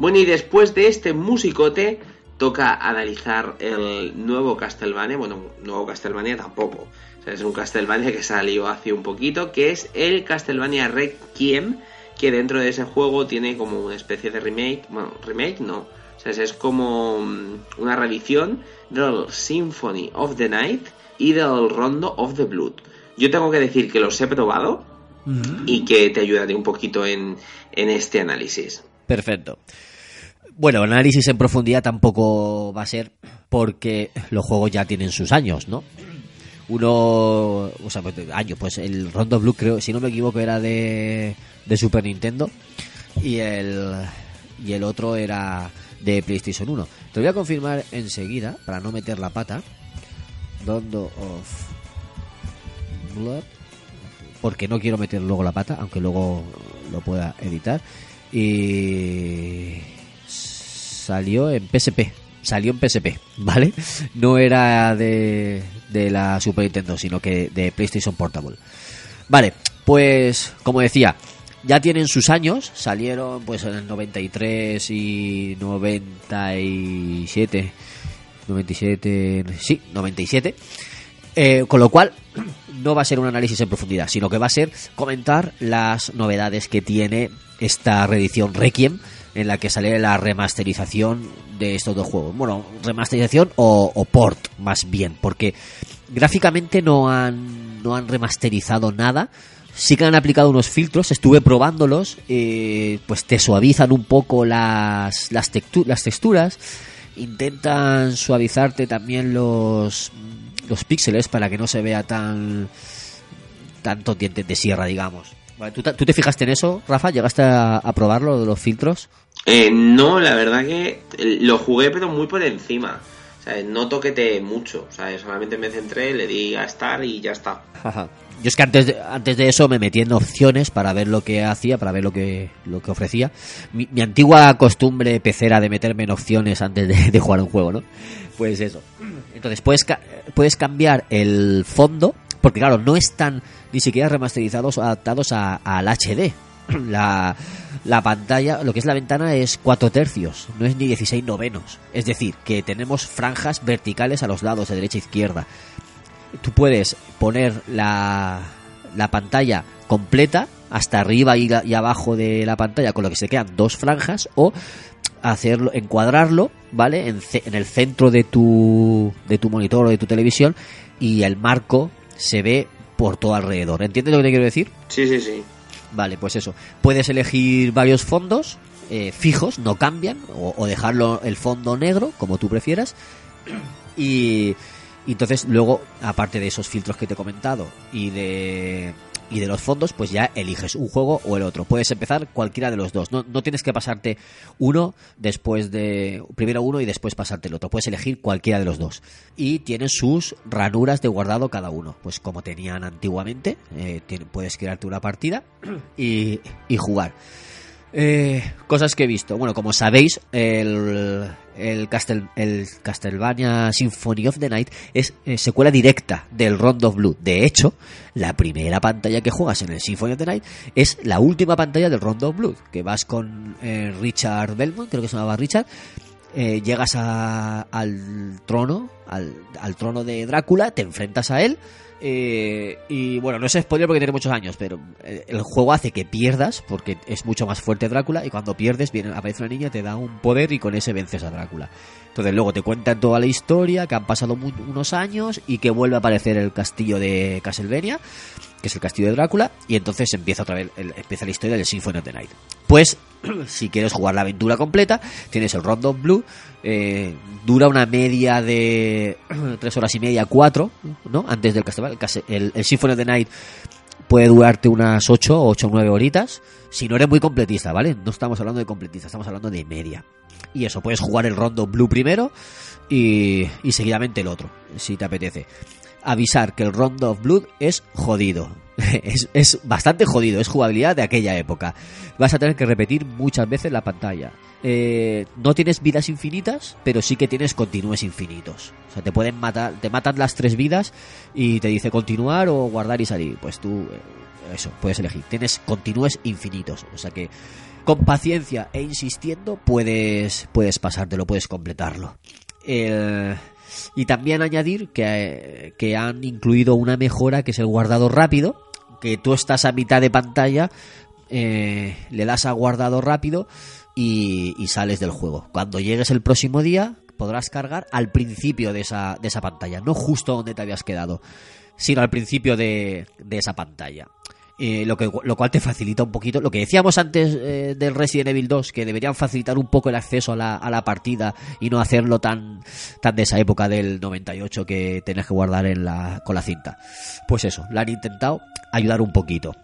Bueno, y después de este musicote, toca analizar el nuevo Castlevania. Bueno, nuevo Castlevania tampoco. O sea, es un Castlevania que salió hace un poquito, que es el Castlevania Requiem, que dentro de ese juego tiene como una especie de remake. Bueno, remake no. O sea, es como mm, una reedición del Symphony of the Night y del Rondo of the Blood. Yo tengo que decir que los he probado y que te ayudaré un poquito en, en este análisis. Perfecto. Bueno, análisis en profundidad tampoco va a ser porque los juegos ya tienen sus años, ¿no? Uno, o sea, pues, años, pues el Rondo Blue creo, si no me equivoco, era de, de Super Nintendo y el, y el otro era de PlayStation 1. Te voy a confirmar enseguida, para no meter la pata, Rondo of Blood, porque no quiero meter luego la pata, aunque luego lo pueda editar. Y salió en PSP. Salió en PSP, ¿vale? No era de, de la Super Nintendo, sino que de PlayStation Portable. Vale, pues como decía, ya tienen sus años, salieron pues en el 93 y 97. 97, sí, 97. Eh, con lo cual, no va a ser un análisis en profundidad, sino que va a ser comentar las novedades que tiene esta reedición Requiem, en la que sale la remasterización de estos dos juegos. Bueno, remasterización o, port, más bien, porque gráficamente no han, no han remasterizado nada. Sí que han aplicado unos filtros, estuve probándolos, eh, pues te suavizan un poco las, las, las texturas, intentan suavizarte también los, los píxeles para que no se vea tan tantos dientes de sierra, digamos. Vale, ¿tú, te- tú te fijaste en eso, Rafa? ¿Llegaste a, a probarlo de los filtros? Eh, no, la verdad que lo jugué pero muy por encima. O sea, no toquete mucho. O sea, solamente me centré, le di a estar y ya está. Yo es que antes de, antes de eso me metí en opciones para ver lo que hacía, para ver lo que, lo que ofrecía. Mi, mi antigua costumbre pecera de meterme en opciones antes de, de jugar un juego, ¿no? Pues eso. Entonces puedes, puedes cambiar el fondo, porque claro, no están ni siquiera remasterizados o adaptados a- al HD. La, la pantalla, lo que es la ventana es 4 tercios, no es ni 16 novenos. Es decir, que tenemos franjas verticales a los lados, de derecha e izquierda tú puedes poner la, la pantalla completa hasta arriba y, abajo de la pantalla con lo que se quedan dos franjas o hacerlo encuadrarlo vale en, en el centro de tu de tu monitor o de tu televisión y el marco se ve por todo alrededor ¿entiendes lo que te quiero decir? Sí, sí, sí. Vale, pues eso. Puedes elegir varios fondos eh, fijos, no cambian, o, o dejarlo el fondo negro, como tú prefieras. Y, y entonces luego, aparte de esos filtros que te he comentado y de y de los fondos, pues ya eliges un juego o el otro. Puedes empezar cualquiera de los dos. No, no tienes que pasarte uno después de. Primero uno y después pasarte el otro. Puedes elegir cualquiera de los dos. Y tienen sus ranuras de guardado cada uno. Pues como tenían antiguamente, eh, puedes crearte una partida y, y jugar. Eh, cosas que he visto. Bueno, como sabéis, el, el, Castel, el Castlevania Symphony of the Night es eh, secuela directa del Round of Blood. De hecho, la primera pantalla que juegas en el Symphony of the Night es la última pantalla del Round of Blood, que vas con eh, Richard Belmont, creo que se llamaba Richard, eh, llegas al trono, al, trono de Drácula, te enfrentas a él. eh, y bueno, no es spoiler porque tiene muchos años, pero eh, el juego hace que pierdas porque es mucho más fuerte Drácula. Y cuando pierdes, viene, aparece una niña, te da un poder y con ese vences a Drácula. Entonces, luego te cuentan toda la historia, que han pasado unos años y que vuelve a aparecer el castillo de Castlevania, que es el castillo de Drácula. Y entonces empieza otra vez empieza la historia del Symphony of the Night. Pues si quieres jugar la aventura completa, tienes el Round of Blue, eh, dura una media de tres horas y media, cuatro, ¿no? Antes del Castlevania. El, Symphony of the Night puede durarte unas 8, 8 o 9 horitas, si no eres muy completista, ¿vale? No estamos hablando de completista, estamos hablando de media. Y eso, puedes jugar el Rondo Blue primero y, y seguidamente el otro, si te apetece. Avisar que el Rondo of Blood es jodido. Es, es bastante jodido, es jugabilidad de aquella época. Vas a tener que repetir muchas veces la pantalla. Eh, no tienes vidas infinitas, pero sí que tienes continúes infinitos. O sea, te pueden matar, te matan las tres vidas y te dice continuar o guardar y salir. Pues tú, eh, eso, puedes elegir. Tienes continúes infinitos. O sea que con paciencia e insistiendo puedes, puedes pasártelo, puedes completarlo. El- y también añadir que, eh, que han incluido una mejora que es el guardado rápido, que tú estás a mitad de pantalla, eh, le das a guardado rápido y, y sales del juego. Cuando llegues el próximo día podrás cargar al principio de esa, de esa pantalla, no justo donde te habías quedado, sino al principio de, de esa pantalla. Eh, lo, que, lo cual te facilita un poquito. Lo que decíamos antes eh, del Resident Evil 2, que deberían facilitar un poco el acceso a la, a la partida y no hacerlo tan, tan de esa época del 98 que tenés que guardar en la, con la cinta. Pues eso, la han intentado ayudar un poquito.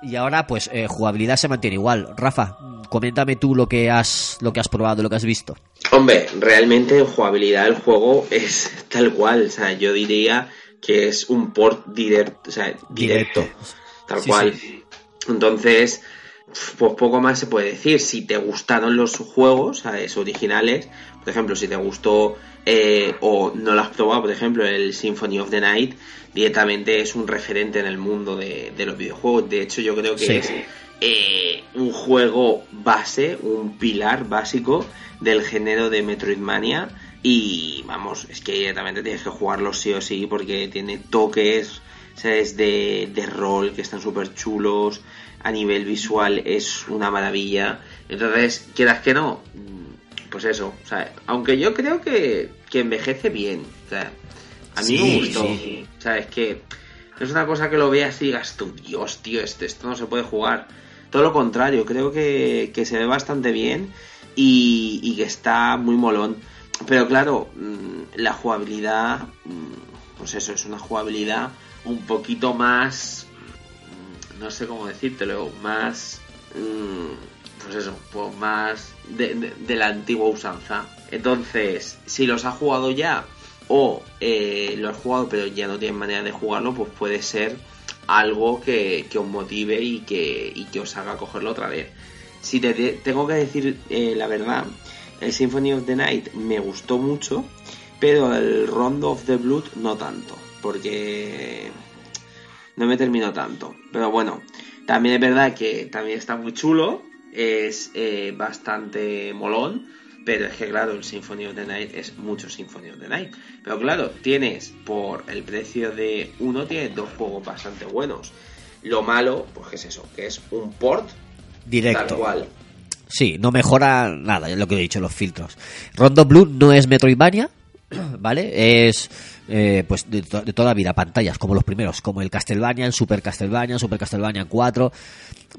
Y ahora, pues, eh, jugabilidad se mantiene igual. Rafa, coméntame tú lo que has, lo que has probado, lo que has visto. Hombre, realmente en jugabilidad del juego es tal cual. O sea, yo diría que es un port directo. O sea, directo. Tal Sí, cual. sí. Entonces, pues poco más se puede decir. Si te gustaron los juegos, ¿sabes? Originales, por ejemplo, si te gustó eh, o no lo has probado, por ejemplo, el Symphony of the Night, directamente es un referente en el mundo de, de los videojuegos. De hecho, yo creo que Sí. es eh, un juego base, un pilar básico del género de Metroidvania. Y vamos, es que directamente tienes que jugarlo sí o sí porque tiene toques, ¿sabes? De, de rol que están súper chulos. A nivel visual es una maravilla. Entonces, quieras que no, mm, pues eso. O sea, aunque yo creo que, que envejece bien. O sea, a mí Sí, me gustó. sí. O sea, es que no es una cosa que lo veas y digas tú, Dios, tío, esto, esto no se puede jugar. Todo lo contrario, creo que, que se ve bastante bien y, y que está muy molón. Pero claro, mm, la jugabilidad, mm, pues eso, es una jugabilidad un poquito más, mm, no sé cómo decírtelo, más, mm, pues eso, pues más de, la antigua usanza. Entonces, si los has jugado ya o eh, lo has jugado pero ya no tienes manera de jugarlo, pues puede ser algo que, os motive y que, y que os haga cogerlo otra vez. Si te, te- tengo que decir eh, la verdad, el Symphony of the Night me gustó mucho, pero el Rondo of the Blood no tanto, porque no me terminó tanto. Pero bueno, también es verdad que también está muy chulo, es eh, bastante molón, pero es que claro, el Symphony of the Night es mucho Symphony of the Night. Pero claro, tienes por el precio de uno, tienes dos juegos bastante buenos. Lo malo, pues que es eso, que es un port Directo. tal cual. Sí, no mejora nada, es lo que he dicho, los filtros. Rondo Blue no es Metroidvania, ¿vale? Es eh, pues de, to- de toda vida, pantallas como los primeros, como el Castlevania, el Super Castlevania, Super Castlevania 4.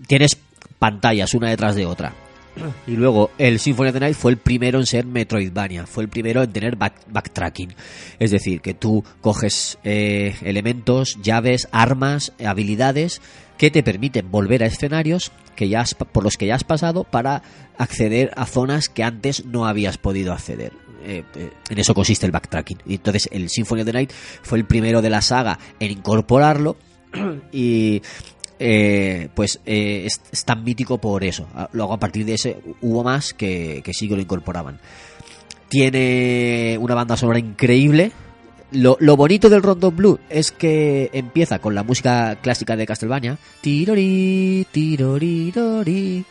Tienes pantallas una detrás de otra. Y luego el Symphony of the Night fue el primero en ser Metroidvania, fue el primero en tener back- backtracking. Es decir, que tú coges eh, elementos, llaves, armas, habilidades que te permiten volver a escenarios que ya has- por los que ya has pasado para acceder a zonas que antes no habías podido acceder. Eh, eh, en eso consiste el backtracking. Y entonces el Symphony of the Night fue el primero de la saga en incorporarlo y eh, pues es, tan mítico por eso. Ah, Luego a partir de ese hubo más que, sí que lo incorporaban. Tiene una banda sonora increíble. Lo, bonito del Rondo Blue es que empieza con la música clásica de Castlevania. Tirori, tirorirori.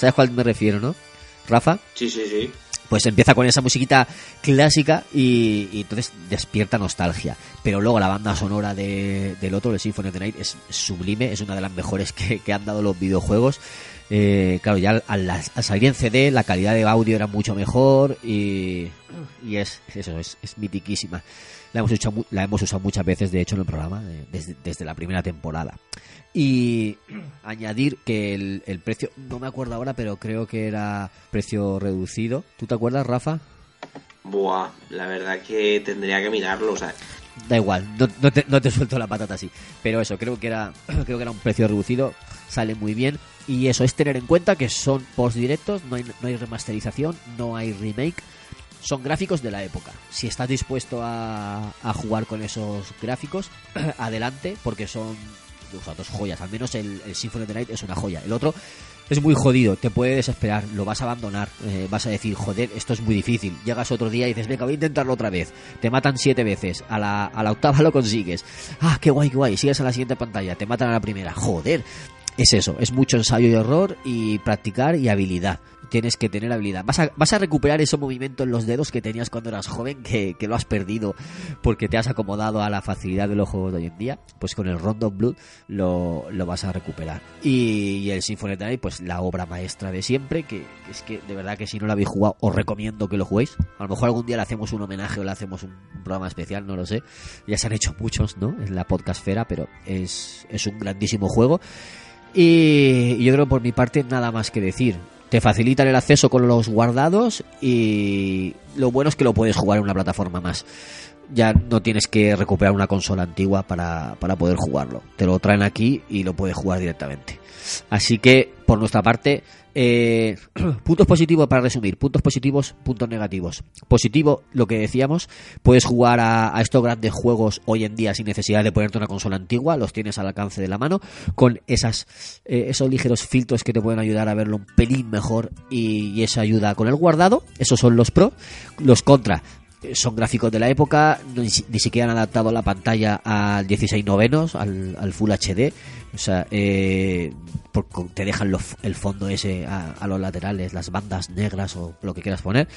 ¿Sabes cuál me refiero, no? Rafa, Sí, sí, sí. pues empieza con esa musiquita clásica y, y entonces despierta nostalgia. Pero luego la banda sonora de- del otro, el Symphony of the Night, es sublime, es una de las mejores que, que han dado los videojuegos. Eh, claro, ya al, al- al salir en CD la calidad de audio era mucho mejor y, y es eso, es, es mitiquísima. La hemos, usado, la hemos usado muchas veces, de hecho, en el programa, eh, desde, desde la primera temporada. Y añadir que el, el precio, no me acuerdo ahora, pero creo que era precio reducido. ¿Tú te acuerdas, Rafa? Buah, la verdad que tendría que mirarlo, o sea, Da igual, no, no te, no te suelto la patata así. Pero eso, creo que era creo que era un precio reducido, sale muy bien. Y eso es tener en cuenta que son post directos, no hay, no hay remasterización, no hay remake. Son gráficos de la época. Si estás dispuesto a, a jugar con esos gráficos, adelante, porque son o sea, dos joyas. Al menos el, Symphony of the Night es una joya. El otro es muy jodido, te puede desesperar, lo vas a abandonar, eh, vas a decir, joder, esto es muy difícil. Llegas otro día y dices, venga, voy a intentarlo otra vez. Te matan siete veces, a la, a la octava lo consigues. Ah, qué guay, qué guay. Sigues a la siguiente pantalla, te matan a la primera. Joder, es eso, es mucho ensayo y error y practicar y habilidad. Tienes que tener habilidad. Vas a, recuperar ese movimiento en los dedos que tenías cuando eras joven, que, lo has perdido porque te has acomodado a la facilidad de los juegos de hoy en día. Pues con el Rondo Blood lo, vas a recuperar. Y, el Symphony of Night, pues la obra maestra de siempre, que, es que de verdad que si no lo habéis jugado, os recomiendo que lo juguéis. A lo mejor algún día le hacemos un homenaje o le hacemos un, programa especial, no lo sé. Ya se han hecho muchos, ¿no? En la podcastfera, pero es, es un grandísimo juego. Y yo creo por mi parte nada más que decir. Te facilitan el acceso con los guardados y lo bueno es que lo puedes jugar en una plataforma más. Ya no tienes que recuperar una consola antigua para, para poder jugarlo. Te lo traen aquí y lo puedes jugar directamente. Así que, por nuestra parte, eh, puntos positivos para resumir, puntos positivos, puntos negativos. Positivo, lo que decíamos, puedes jugar a, estos grandes juegos hoy en día sin necesidad de ponerte una consola antigua, los tienes al alcance de la mano, con esas, eh, esos ligeros filtros que te pueden ayudar a verlo un pelín mejor y, y esa ayuda con el guardado. Esos son los pro. Los contra, son gráficos de la época, ni, ni siquiera han adaptado la pantalla al 16 novenos, al, Full HD. O sea, eh, por- te dejan los- el fondo ese a, los laterales, las bandas negras o lo que quieras poner.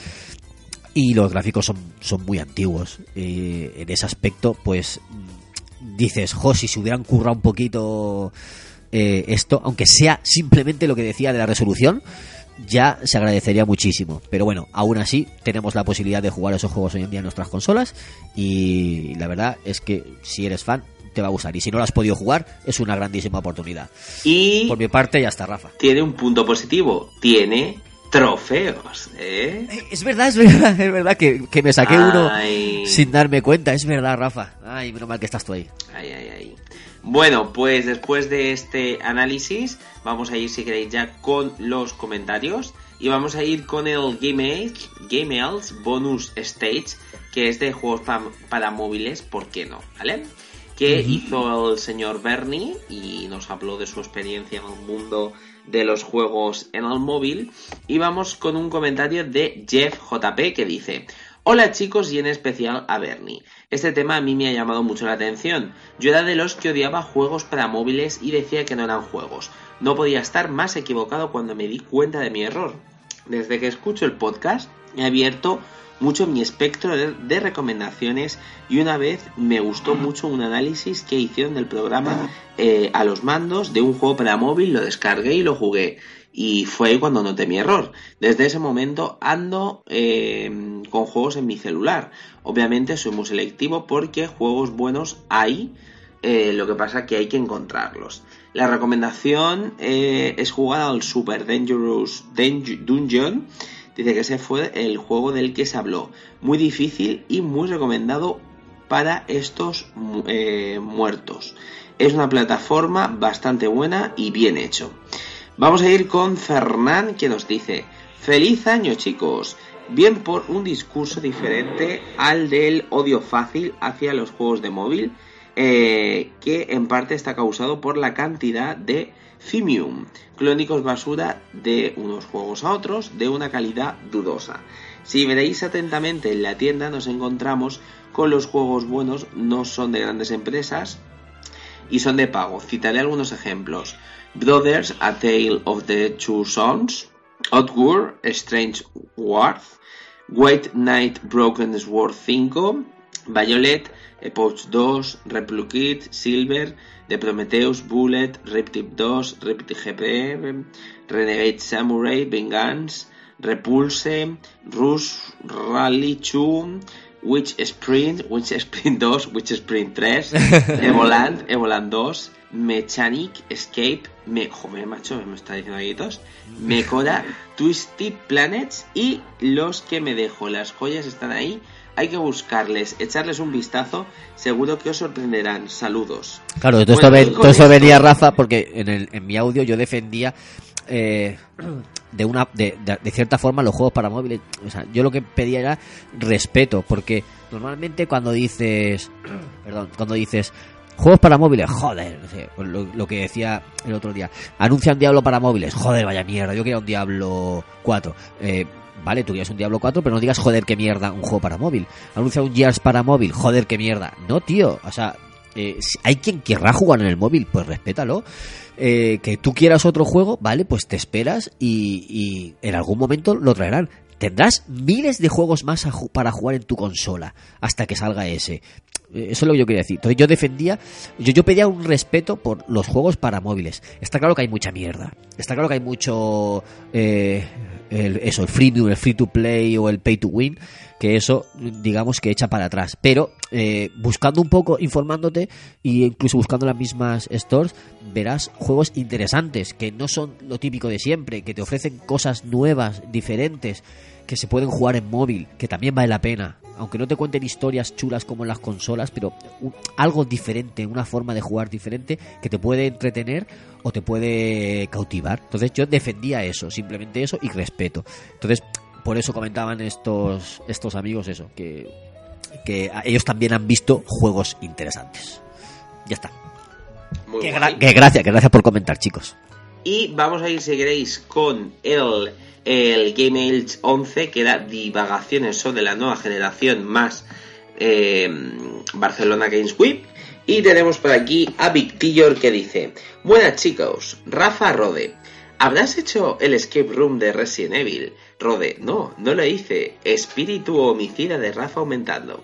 Y los gráficos son, muy antiguos. Eh, en ese aspecto, pues dices, jo, si se hubieran currado un poquito eh, esto, aunque sea simplemente lo que decía de la resolución, ya se agradecería muchísimo. Pero bueno, aún así tenemos la posibilidad de jugar esos juegos hoy en día en nuestras consolas y la verdad es que si eres fan te va a gustar y si no lo has podido jugar es una grandísima oportunidad. y Por mi parte ya está, Rafa. tiene un punto positivo, tiene trofeos, ¿eh? Es verdad, es verdad, es verdad que, que me saqué uno sin darme cuenta, es verdad, Rafa. Ay, menos mal que estás tú ahí. Ay, ay, ay. Bueno, pues después de este análisis, vamos a ir, si queréis, ya con los comentarios. Y vamos a ir con el Game Else Bonus Stage, que es de juegos pa- para móviles, ¿por qué no? ¿Vale? Que hizo el señor Bernie y nos habló de su experiencia en el mundo de los juegos en el móvil. Y vamos con un comentario de Jeff JP que dice: Hola chicos y en especial a Bernie. Este tema a mí me ha llamado mucho la atención. Yo era de los que odiaba juegos para móviles y decía que no eran juegos. No podía estar más equivocado cuando me di cuenta de mi error. Desde que escucho el podcast he abierto mucho mi espectro de, recomendaciones y una vez me gustó mucho un análisis que hicieron del programa eh, a los mandos de un juego para móvil, lo descargué y lo jugué. Y fue cuando noté mi error. Desde ese momento ando eh, con juegos en mi celular. Obviamente soy muy selectivo porque juegos buenos hay, eh, lo que pasa que hay que encontrarlos. La recomendación eh, es jugar al Super Dangerous Dang- Dungeon. Dice que ese fue el juego del que se habló. Muy difícil y muy recomendado para estos eh, muertos. Es una plataforma bastante buena y bien hecho. Vamos a ir con Fernán que nos dice, feliz año chicos, bien por un discurso diferente al del odio fácil hacia los juegos de móvil, eh, que en parte está causado por la cantidad de Fimium, clónicos basura de unos juegos a otros de una calidad dudosa. Si veréis atentamente en la tienda nos encontramos con los juegos buenos, no son de grandes empresas, y son de pago. Citaré algunos ejemplos. Brothers, A Tale of the Two Sons, Outward, Strange Worth, White Knight Broken Sword 5, Violet, Epoch 2, Replicate, Silver, The Prometheus, Bullet, Reptip 2, Reptip GP, Renegade Samurai, Vengeance, Repulse, Rush, Rally 2, Witch Sprint, Witch Sprint 2, Witch Sprint 3, Evoland, Evoland 2, Mechanic Escape, me, joder, macho, me está diciendo todos, Mecora, Twisted Planets y los que me dejo, las joyas están ahí, hay que buscarles, echarles un vistazo, seguro que os sorprenderán. Saludos. Claro, todo, Bueno, esto, todo esto esto- venía Rafa porque en, el, en mi audio yo defendía eh, de una de, de- de cierta forma los juegos para móviles. O sea, yo lo que pedía era respeto porque normalmente cuando dices, perdón, cuando dices juegos para móviles, joder, lo, lo que decía el otro día, anuncian Diablo para móviles, joder, vaya mierda, yo quería un Diablo 4. Eh, Vale, tú quieres un Diablo 4, pero no digas joder qué mierda un juego para móvil. Anuncia un Gears para móvil, joder qué mierda. No, tío, o sea, eh, hay quien querrá jugar en el móvil, pues respétalo. Eh, que tú quieras otro juego, vale, pues te esperas y, en algún momento lo traerán. Tendrás miles de juegos más para jugar en tu consola hasta que salga ese. Eh, Eso es lo que yo quería decir. Entonces yo defendía, yo, pedía un respeto por los juegos para móviles. Está claro que hay mucha mierda. Está claro que hay mucho, eh, el- eso, el freemium, el free to play o el pay to win, que eso, digamos que echa para atrás. Pero eh, buscando un poco, informándote e incluso buscando las mismas stores, verás juegos interesantes que no son lo típico de siempre, que te ofrecen cosas nuevas, diferentes, que se pueden jugar en móvil, que también vale la pena. Aunque no te cuenten historias chulas como en las consolas, pero un- algo diferente, una forma de jugar diferente que te puede entretener o te puede cautivar. Entonces yo defendía eso, simplemente eso y respeto. Entonces, por eso comentaban estos, estos amigos eso, que, que ellos también han visto juegos interesantes. Ya está. Muy Que, guay. gra- que gracias, que gracias por comentar, chicos. Y vamos a ir, si queréis, con el, el Game Age 11, que da divagaciones sobre la nueva generación más eh, Barcelona Games Week. Y tenemos por aquí a Victillor que dice: Buenas chicos, Rafa Rode. ¿Habrás hecho el escape room de Resident Evil? Rode, no, no lo hice. Espíritu homicida de Rafa aumentando.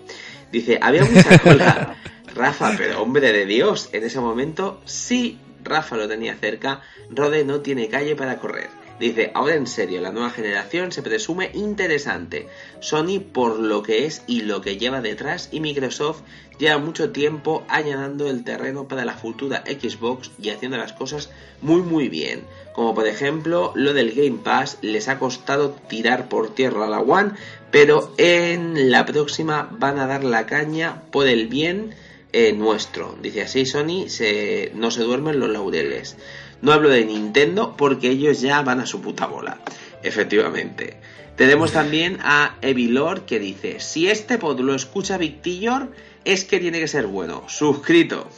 Dice, había mucha cola. Rafa, pero hombre de Dios, en ese momento sí, Rafa lo tenía cerca, Rode no tiene calle para correr. Dice, ahora en serio, la nueva generación se presume interesante. Sony por lo que es y lo que lleva detrás y Microsoft lleva mucho tiempo allanando el terreno para la futura Xbox y haciendo las cosas muy muy bien. Como por ejemplo lo del Game Pass les ha costado tirar por tierra la One, pero en la próxima van a dar la caña por el bien eh, nuestro. Dice así Sony, se, no se duermen los laureles. No hablo de Nintendo porque ellos ya van a su puta bola. Efectivamente. Tenemos también a Evilor que dice, si este pod lo escucha Victillor, es que tiene que ser bueno. Suscrito.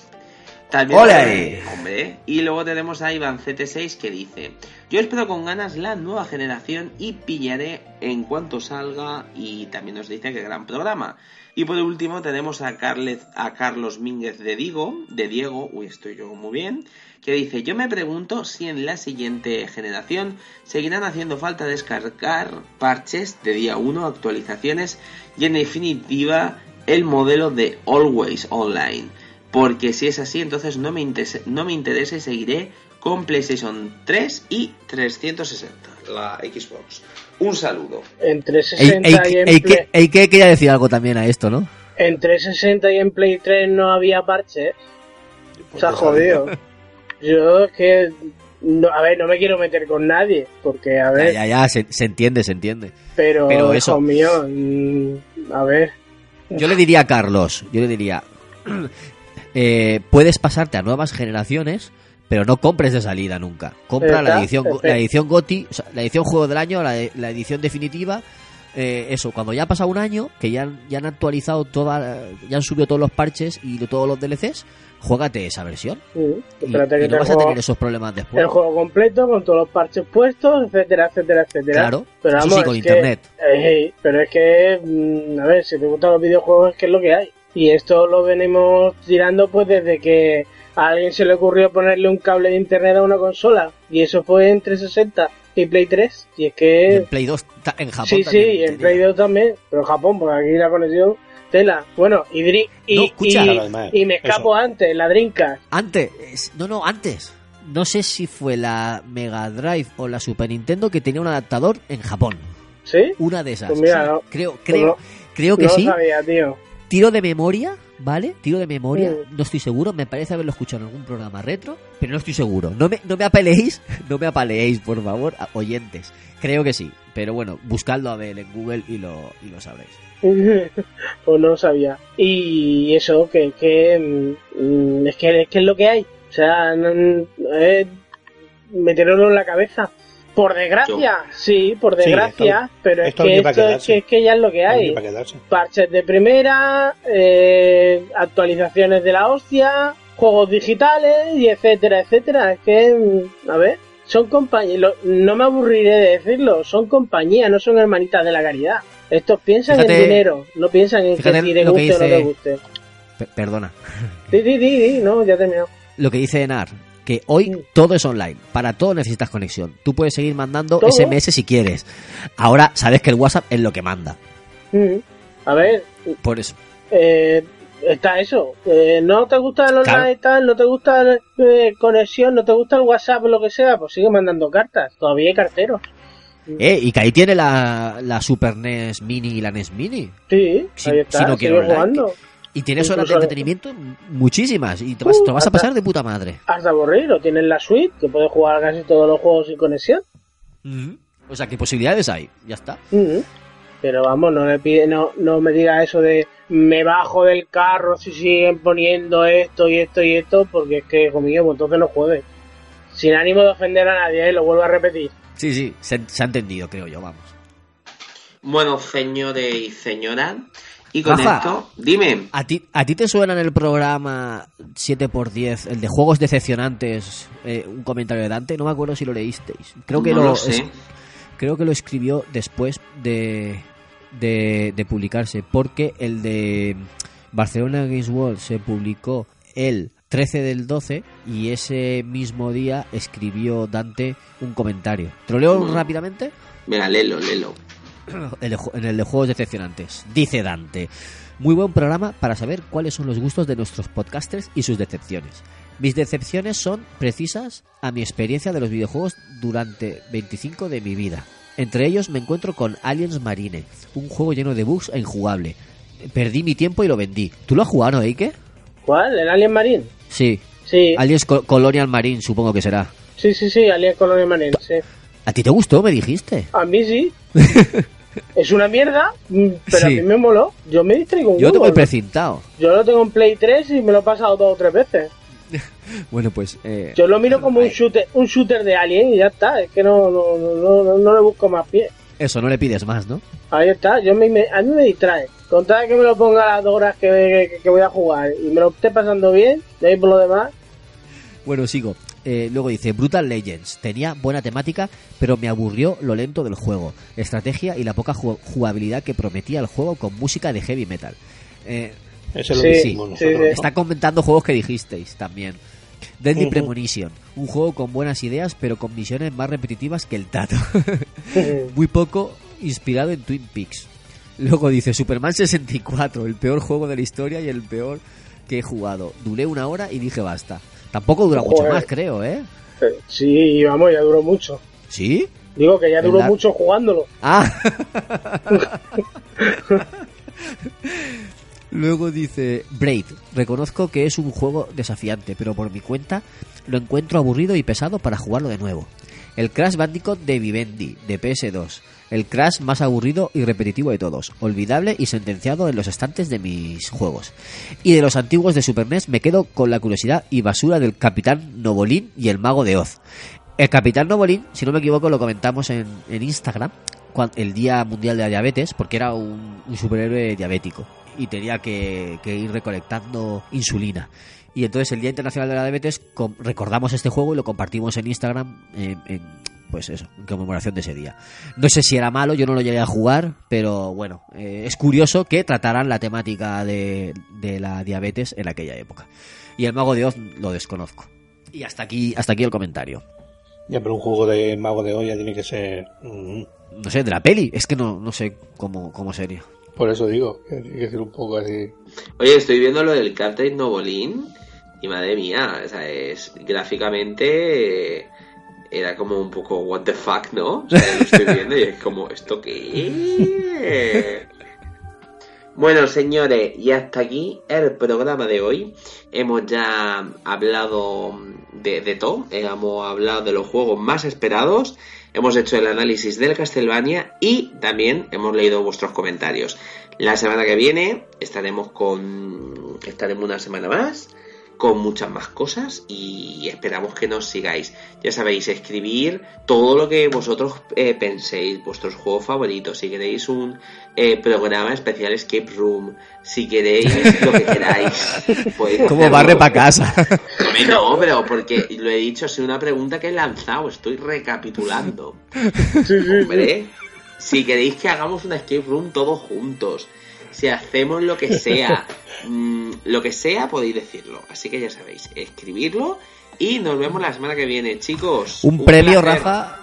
También ¡Ole! Hombre, y luego tenemos a Iván CT6 que dice: Yo espero con ganas la nueva generación y pillaré en cuanto salga. Y también nos dice que gran programa. Y por último tenemos a, Carles, a Carlos Mínguez de Diego, de Diego, uy, estoy yo muy bien, que dice: Yo me pregunto si en la siguiente generación seguirán haciendo falta descargar parches de día 1, actualizaciones y en definitiva el modelo de Always Online. Porque si es así, entonces no me, interesa, no me interesa y seguiré con PlayStation 3 y 360, la Xbox. Un saludo. En Ey, 360 ey, y en ey, Play- que- que quería decir algo también a esto, ¿no? en 360 y en Play 3 no había parches. Se ha jodido. Yo es que. No, a ver, no me quiero meter con nadie, porque, a Ya, ver, ya, ya, se, se entiende, se entiende. pero, pero hijo eso- mío, mm, a ver, Yo le diría a Carlos, yo le diría, eh, puedes pasarte a nuevas generaciones, pero no compres de salida nunca. Compra la edición, Perfecto. la edición GOTI, o sea, la edición Juego del Año, la, la edición definitiva. eh, eso, cuando ya ha pasado un año, que ya, han- ya han actualizado toda, ya han subido todos los parches y todos los DLCs, juégate esa versión. mm, Y, y no vas a tener esos problemas después. el juego completo con todos los parches puestos, etcétera, etcétera, etcétera. Claro, pero vamos, sí, con es que- internet. eh, pero es que, mm, a ver, si te gustan los videojuegos es que es lo que hay. Y esto lo venimos tirando pues desde que a alguien se le ocurrió ponerle un cable de internet a una consola. Y eso fue en 360 y Play 3. Y es Y que... en Play 2, ta- en Japón sí, sí, también y en. Play 2 también. Pero en Japón, porque aquí la conexión... Tela. Bueno, y, Dri- y, No, escucha. y- además, y me escapo antes, la Dreamcast. Antes, es- no, no, antes. No sé si fue la Mega Drive o la Super Nintendo que tenía un adaptador en Japón. ¿Sí? Una de esas. Pues mira, Sí, no. creo, Pues creo, no- creo que no sí. sabía, tío. Tiro de memoria, ¿vale? Tiro de memoria. No estoy seguro. Me parece haberlo escuchado en algún programa retro, pero no estoy seguro. No me, no me apeleéis, no me apaleéis, por favor, oyentes. Creo que sí. Pero bueno, buscadlo a ver en Google y lo, y lo sabréis. pues no lo sabía. Y eso, que, que mm, es que es que es lo que hay. O sea, no- es meterlo en la cabeza. Por desgracia, sí, por Sí, desgracia, esto- pero es esto que esto es que, es que ya es lo que hay. Parches de primera, eh, actualizaciones de la hostia, juegos digitales y etcétera, etcétera. Es que, mm, a ver, son compañías, no me aburriré de decirlo, son compañías, no son hermanitas de la caridad. Estos piensan Fíjate- en dinero, no piensan en que si que guste o no te dice- guste. Pe- perdona. Sí, sí, sí, sí, no, ya he terminado. Lo que dice Enar, que hoy todo es online. Para todo necesitas conexión. Tú puedes seguir mandando ¿Todo? SMS si quieres. Ahora sabes que el WhatsApp es lo que manda. Mm. A ver, Por eso. eh, está eso. Eh, no te gusta el online Claro. tal, no te gusta la eh, conexión, no te gusta el WhatsApp o lo que sea, pues sigue mandando cartas. Todavía hay carteros. Eh, y que ahí tiene la, la Super NES Mini y la NES Mini. Sí, Si- ahí está, si no quiero online, jugando. Y tienes horas de entretenimiento muchísimas. Y te vas, Uh, te vas a hasta- pasar de puta madre. Hasta aburrido, tienes la suite, que puedes jugar casi todos los juegos sin conexión. O sea, ¿qué posibilidades hay? Ya está. Pero vamos, no le pide, no, no me diga eso de me bajo del carro si siguen poniendo esto y esto y esto, porque es que, hijo mío, pues entonces no juegues. Sin ánimo de ofender a nadie, ¿eh? lo vuelvo a repetir. Sí, sí, se, se ha entendido, creo yo, vamos. Bueno, señores y señoras, y con Rafa. esto, dime. ¿A ti, ¿A ti te suena en el programa 7x10, el de juegos decepcionantes, eh, un comentario de Dante? No me acuerdo si lo leísteis. Creo que No lo, lo sé. es- creo que lo escribió después de, de, de publicarse, porque el de Barcelona Games World se publicó el 13 del 12 y ese mismo día escribió Dante un comentario. ¿Te lo leo Mm. rápidamente? Venga, léelo, léelo. En el de juegos decepcionantes. Dice Dante. Muy buen programa para saber cuáles son los gustos de nuestros podcasters y sus decepciones. Mis decepciones son precisas a mi experiencia de los videojuegos durante 25 de mi vida. Entre ellos me encuentro con Aliens Marine, un juego lleno de bugs e injugable. Perdí mi tiempo y lo vendí. ¿Tú lo has jugado, no, Eike? ¿Cuál? ¿El Alien Marine? Sí. Sí, Aliens Co- Colonial Marine, supongo que será. sí, sí, sí, Alien Colonial Marine, sí. ¿A ti te gustó, me dijiste? A mí sí. es una mierda, mm, pero Sí. a mí me moló. Yo me distraigo un Yo lo tengo el precintado. Yo lo tengo en Play 3 y me lo he pasado dos o tres veces. Bueno, pues... eh, Yo lo miro como un shooter, un shooter de Alien y ya está. Es que no, no, no, no, no le busco más pie. Eso, no le pides más, ¿no? Ahí está, yo me, me- a mí me distrae. Con tal de que me lo ponga a las dos horas que, que- que voy a jugar y me lo esté pasando bien, de ahí por lo demás, Bueno, sigo. Eh, luego dice, Brutal Legends. Tenía buena temática, pero me aburrió lo lento del juego, estrategia y la poca ju- jugabilidad que prometía el juego con música de heavy metal. Eh, Eso es lo Sí, sí, sí, sí. está comentando juegos que dijisteis también. Deadly. Premonition, un juego con buenas ideas, pero con misiones más repetitivas que el tato. Muy poco inspirado en Twin Peaks. Luego dice Superman 64, el peor juego de la historia y el peor que he jugado. Duré una hora y dije basta. Tampoco dura mucho más, creo, ¿eh? eh, sí, vamos, ya duró mucho. ¿Sí? Digo que ya duró ¿Verdad? mucho jugándolo. Ah. Luego dice Braid, reconozco que es un juego desafiante, pero por mi cuenta lo encuentro aburrido y pesado para jugarlo de nuevo. El Crash Bandicoot de Vivendi, de PS2. El Crash más aburrido y repetitivo de todos. Olvidable y sentenciado en los estantes de mis juegos. Y de los antiguos de Super NES me quedo con la curiosidad y basura del Capitán Novolín y el Mago de Oz. El Capitán Novolín, si no me equivoco, lo comentamos en, en Instagram, cuan- el Día Mundial de la Diabetes, porque era un, un superhéroe diabético y tenía que, que ir recolectando insulina. Y entonces el Día Internacional de la Diabetes recordamos este juego y lo compartimos en Instagram en, en, pues eso, en conmemoración de ese día. No sé si era malo, yo no lo llegué a jugar, pero bueno, eh, es curioso que trataran la temática de, de la diabetes en aquella época. Y el Mago de Oz lo desconozco. Y hasta aquí, hasta aquí el comentario. Ya, pero un juego de mago de olla tiene que ser. mm, No sé, de la peli, es que no, no sé cómo, cómo sería. Por eso digo, que tiene que ser un poco así. Oye, estoy viendo lo del Captain Novolín y madre mía, o sea, es gráficamente eh, era como un poco what the fuck, ¿no? O sea, lo estoy viendo y es como esto qué. Bueno, señores, y hasta aquí el programa de hoy. Hemos ya hablado de, de todo, hemos hablado de los juegos más esperados, hemos hecho el análisis del Castlevania y también hemos leído vuestros comentarios. La semana que viene estaremos con. estaremos una semana más con muchas más cosas y esperamos que nos sigáis. Ya sabéis, escribir todo lo que vosotros eh, penséis, vuestros juegos favoritos, si queréis un eh, programa especial Escape Room, si queréis lo que queráis. podéis Como barre para casa. No, pero porque lo he dicho, es una pregunta que he lanzado, estoy recapitulando. Hombre, si queréis que hagamos una escape room todos juntos, si hacemos lo que sea, mm, lo que sea podéis decirlo. Así que ya sabéis, escribirlo y nos vemos la semana que viene, chicos. Un premio, placer. Rafa,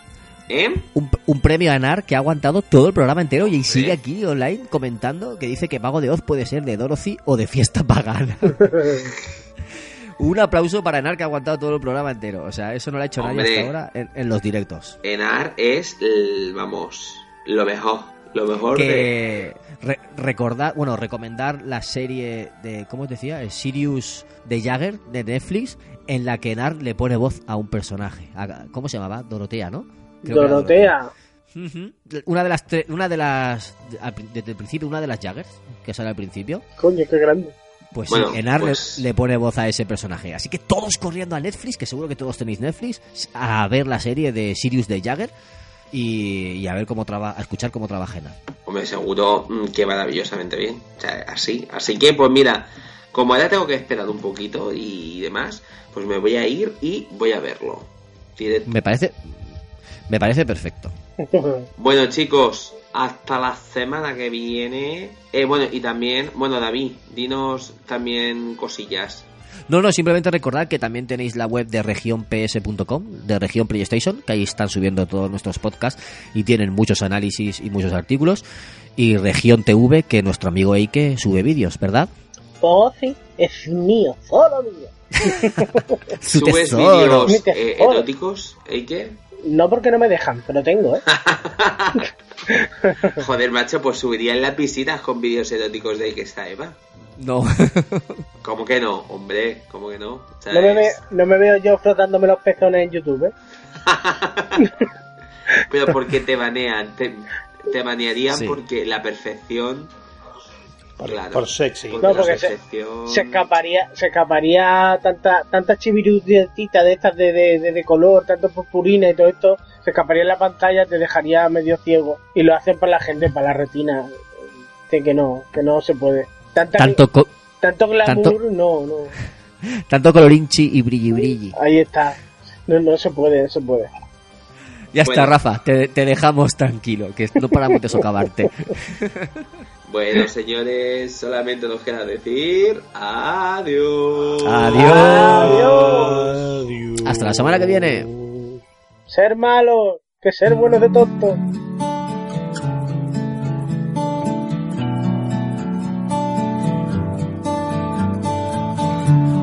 ¿Eh? un, un premio a Anar que ha aguantado todo el programa entero y sigue aquí online comentando que dice que Mago de Oz puede ser de Dorothy o de fiesta pagana. un aplauso para Anar que ha aguantado todo el programa entero. O sea, eso no lo ha hecho nadie hasta ahora en, en los directos. Enar es, el- vamos, lo mejor. Lo mejor de... Re- recordar, bueno, recomendar la serie de, ¿cómo os decía? El Sirius de Jagger de Netflix, en la que Anar le pone voz a un personaje. A- ¿Cómo se llamaba? Dorotea, ¿no? Creo Dorotea. Una de las tre- una de las desde el principio una de las Jaggers que sale al principio, Coño, qué grande. pues Bueno, sí, Enar le- pues- le, pone voz a ese personaje. Así que todos corriendo a Netflix, que seguro que todos tenéis Netflix, a ver la serie de Sirius de Jagger y, y a ver cómo trabaja, a escuchar cómo trabaja Enar. Hombre, seguro mm, que maravillosamente bien. O sea, así. Así que, pues mira, como ahora tengo que esperar un poquito y demás, pues me voy a ir y voy a verlo. Directo. Me parece me parece perfecto. Bueno, chicos, hasta la semana que viene. Eh, bueno, y también, bueno, David, dinos también cosillas. No, no, simplemente recordad que también tenéis la web de regionps.com, de región PlayStation, que ahí están subiendo todos nuestros podcasts y tienen muchos análisis y muchos artículos. Y región TV, que nuestro amigo Eike sube vídeos, ¿verdad? Oh, sí, es mío, solo mío. Su ¿Subes vídeos eh, eróticos, Eike? No porque no me dejan, pero tengo, ¿eh? Joder, macho, pues subirían las visitas con vídeos eróticos de Eike está Eva. No. ¿Cómo que no? Hombre, ¿cómo que no? O sea, No me, ve- es- no me veo yo frotándome los pezones en YouTube, ¿eh? Pero porque te banean, te, te banearían Sí. porque la perfección. Por, Claro. por sexy. Porque No, la porque se- perfección. Se escaparía, se escaparía tanta, tanta chivirutita de estas de, de, de- de color, tanto purpurina y todo esto, se escaparía en la pantalla, te dejaría medio ciego. Y lo hacen para la gente, para la retina. De que no, que no se puede. Tanta, tanto, co- tanto glamour, tanto- no, no. tanto colorinchi y brilli brilli. Ahí está. No, no se puede, no se puede. Ya está. Rafa, te, te dejamos tranquilo, que no paramos de socavarte. Bueno, señores, solamente nos queda decir adiós. Adiós. Adiós. Hasta la semana que viene. Ser malo, que ser bueno de tonto.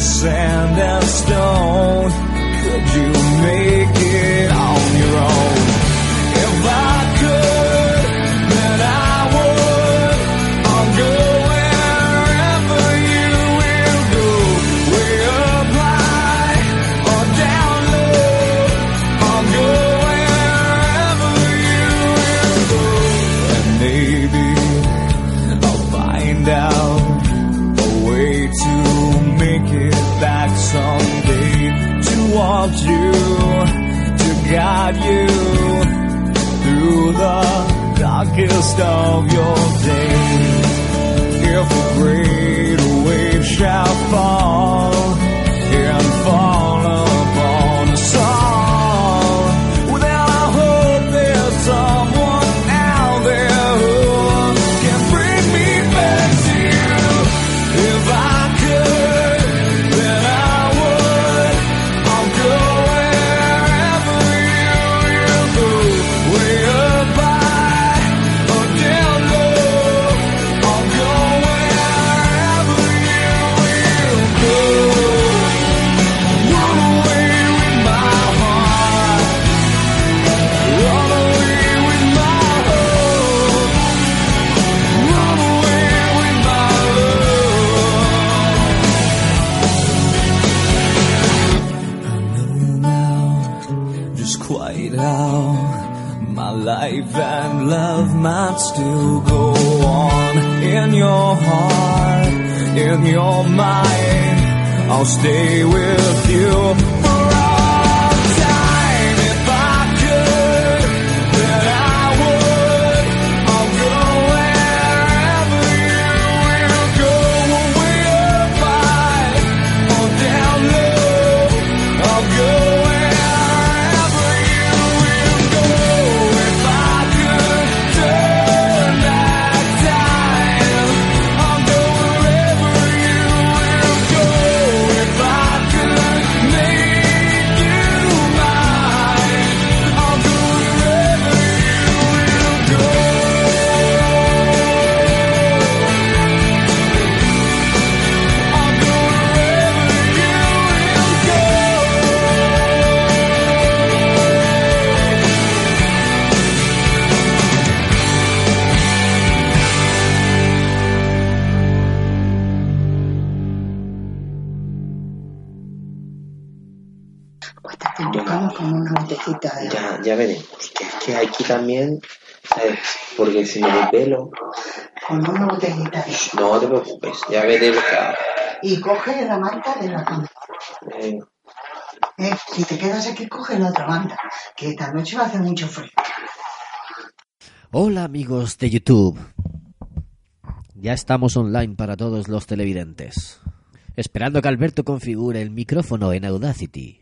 sand and stone, could you guide you through the darkest of your days. If a great wave shall fall I'll stay with you Ya, veremos. Que es que aquí también, ¿sabes? Porque si me desvelo, Con una botellita de no te preocupes, ya veré lo que hago. Y coge la manta de la cama. Eh, Eh, si te quedas aquí, coge la otra banda. Que esta noche va a hacer mucho frío. Hola amigos de YouTube. Ya estamos online para todos los televidentes. Esperando que Alberto configure el micrófono en Audacity.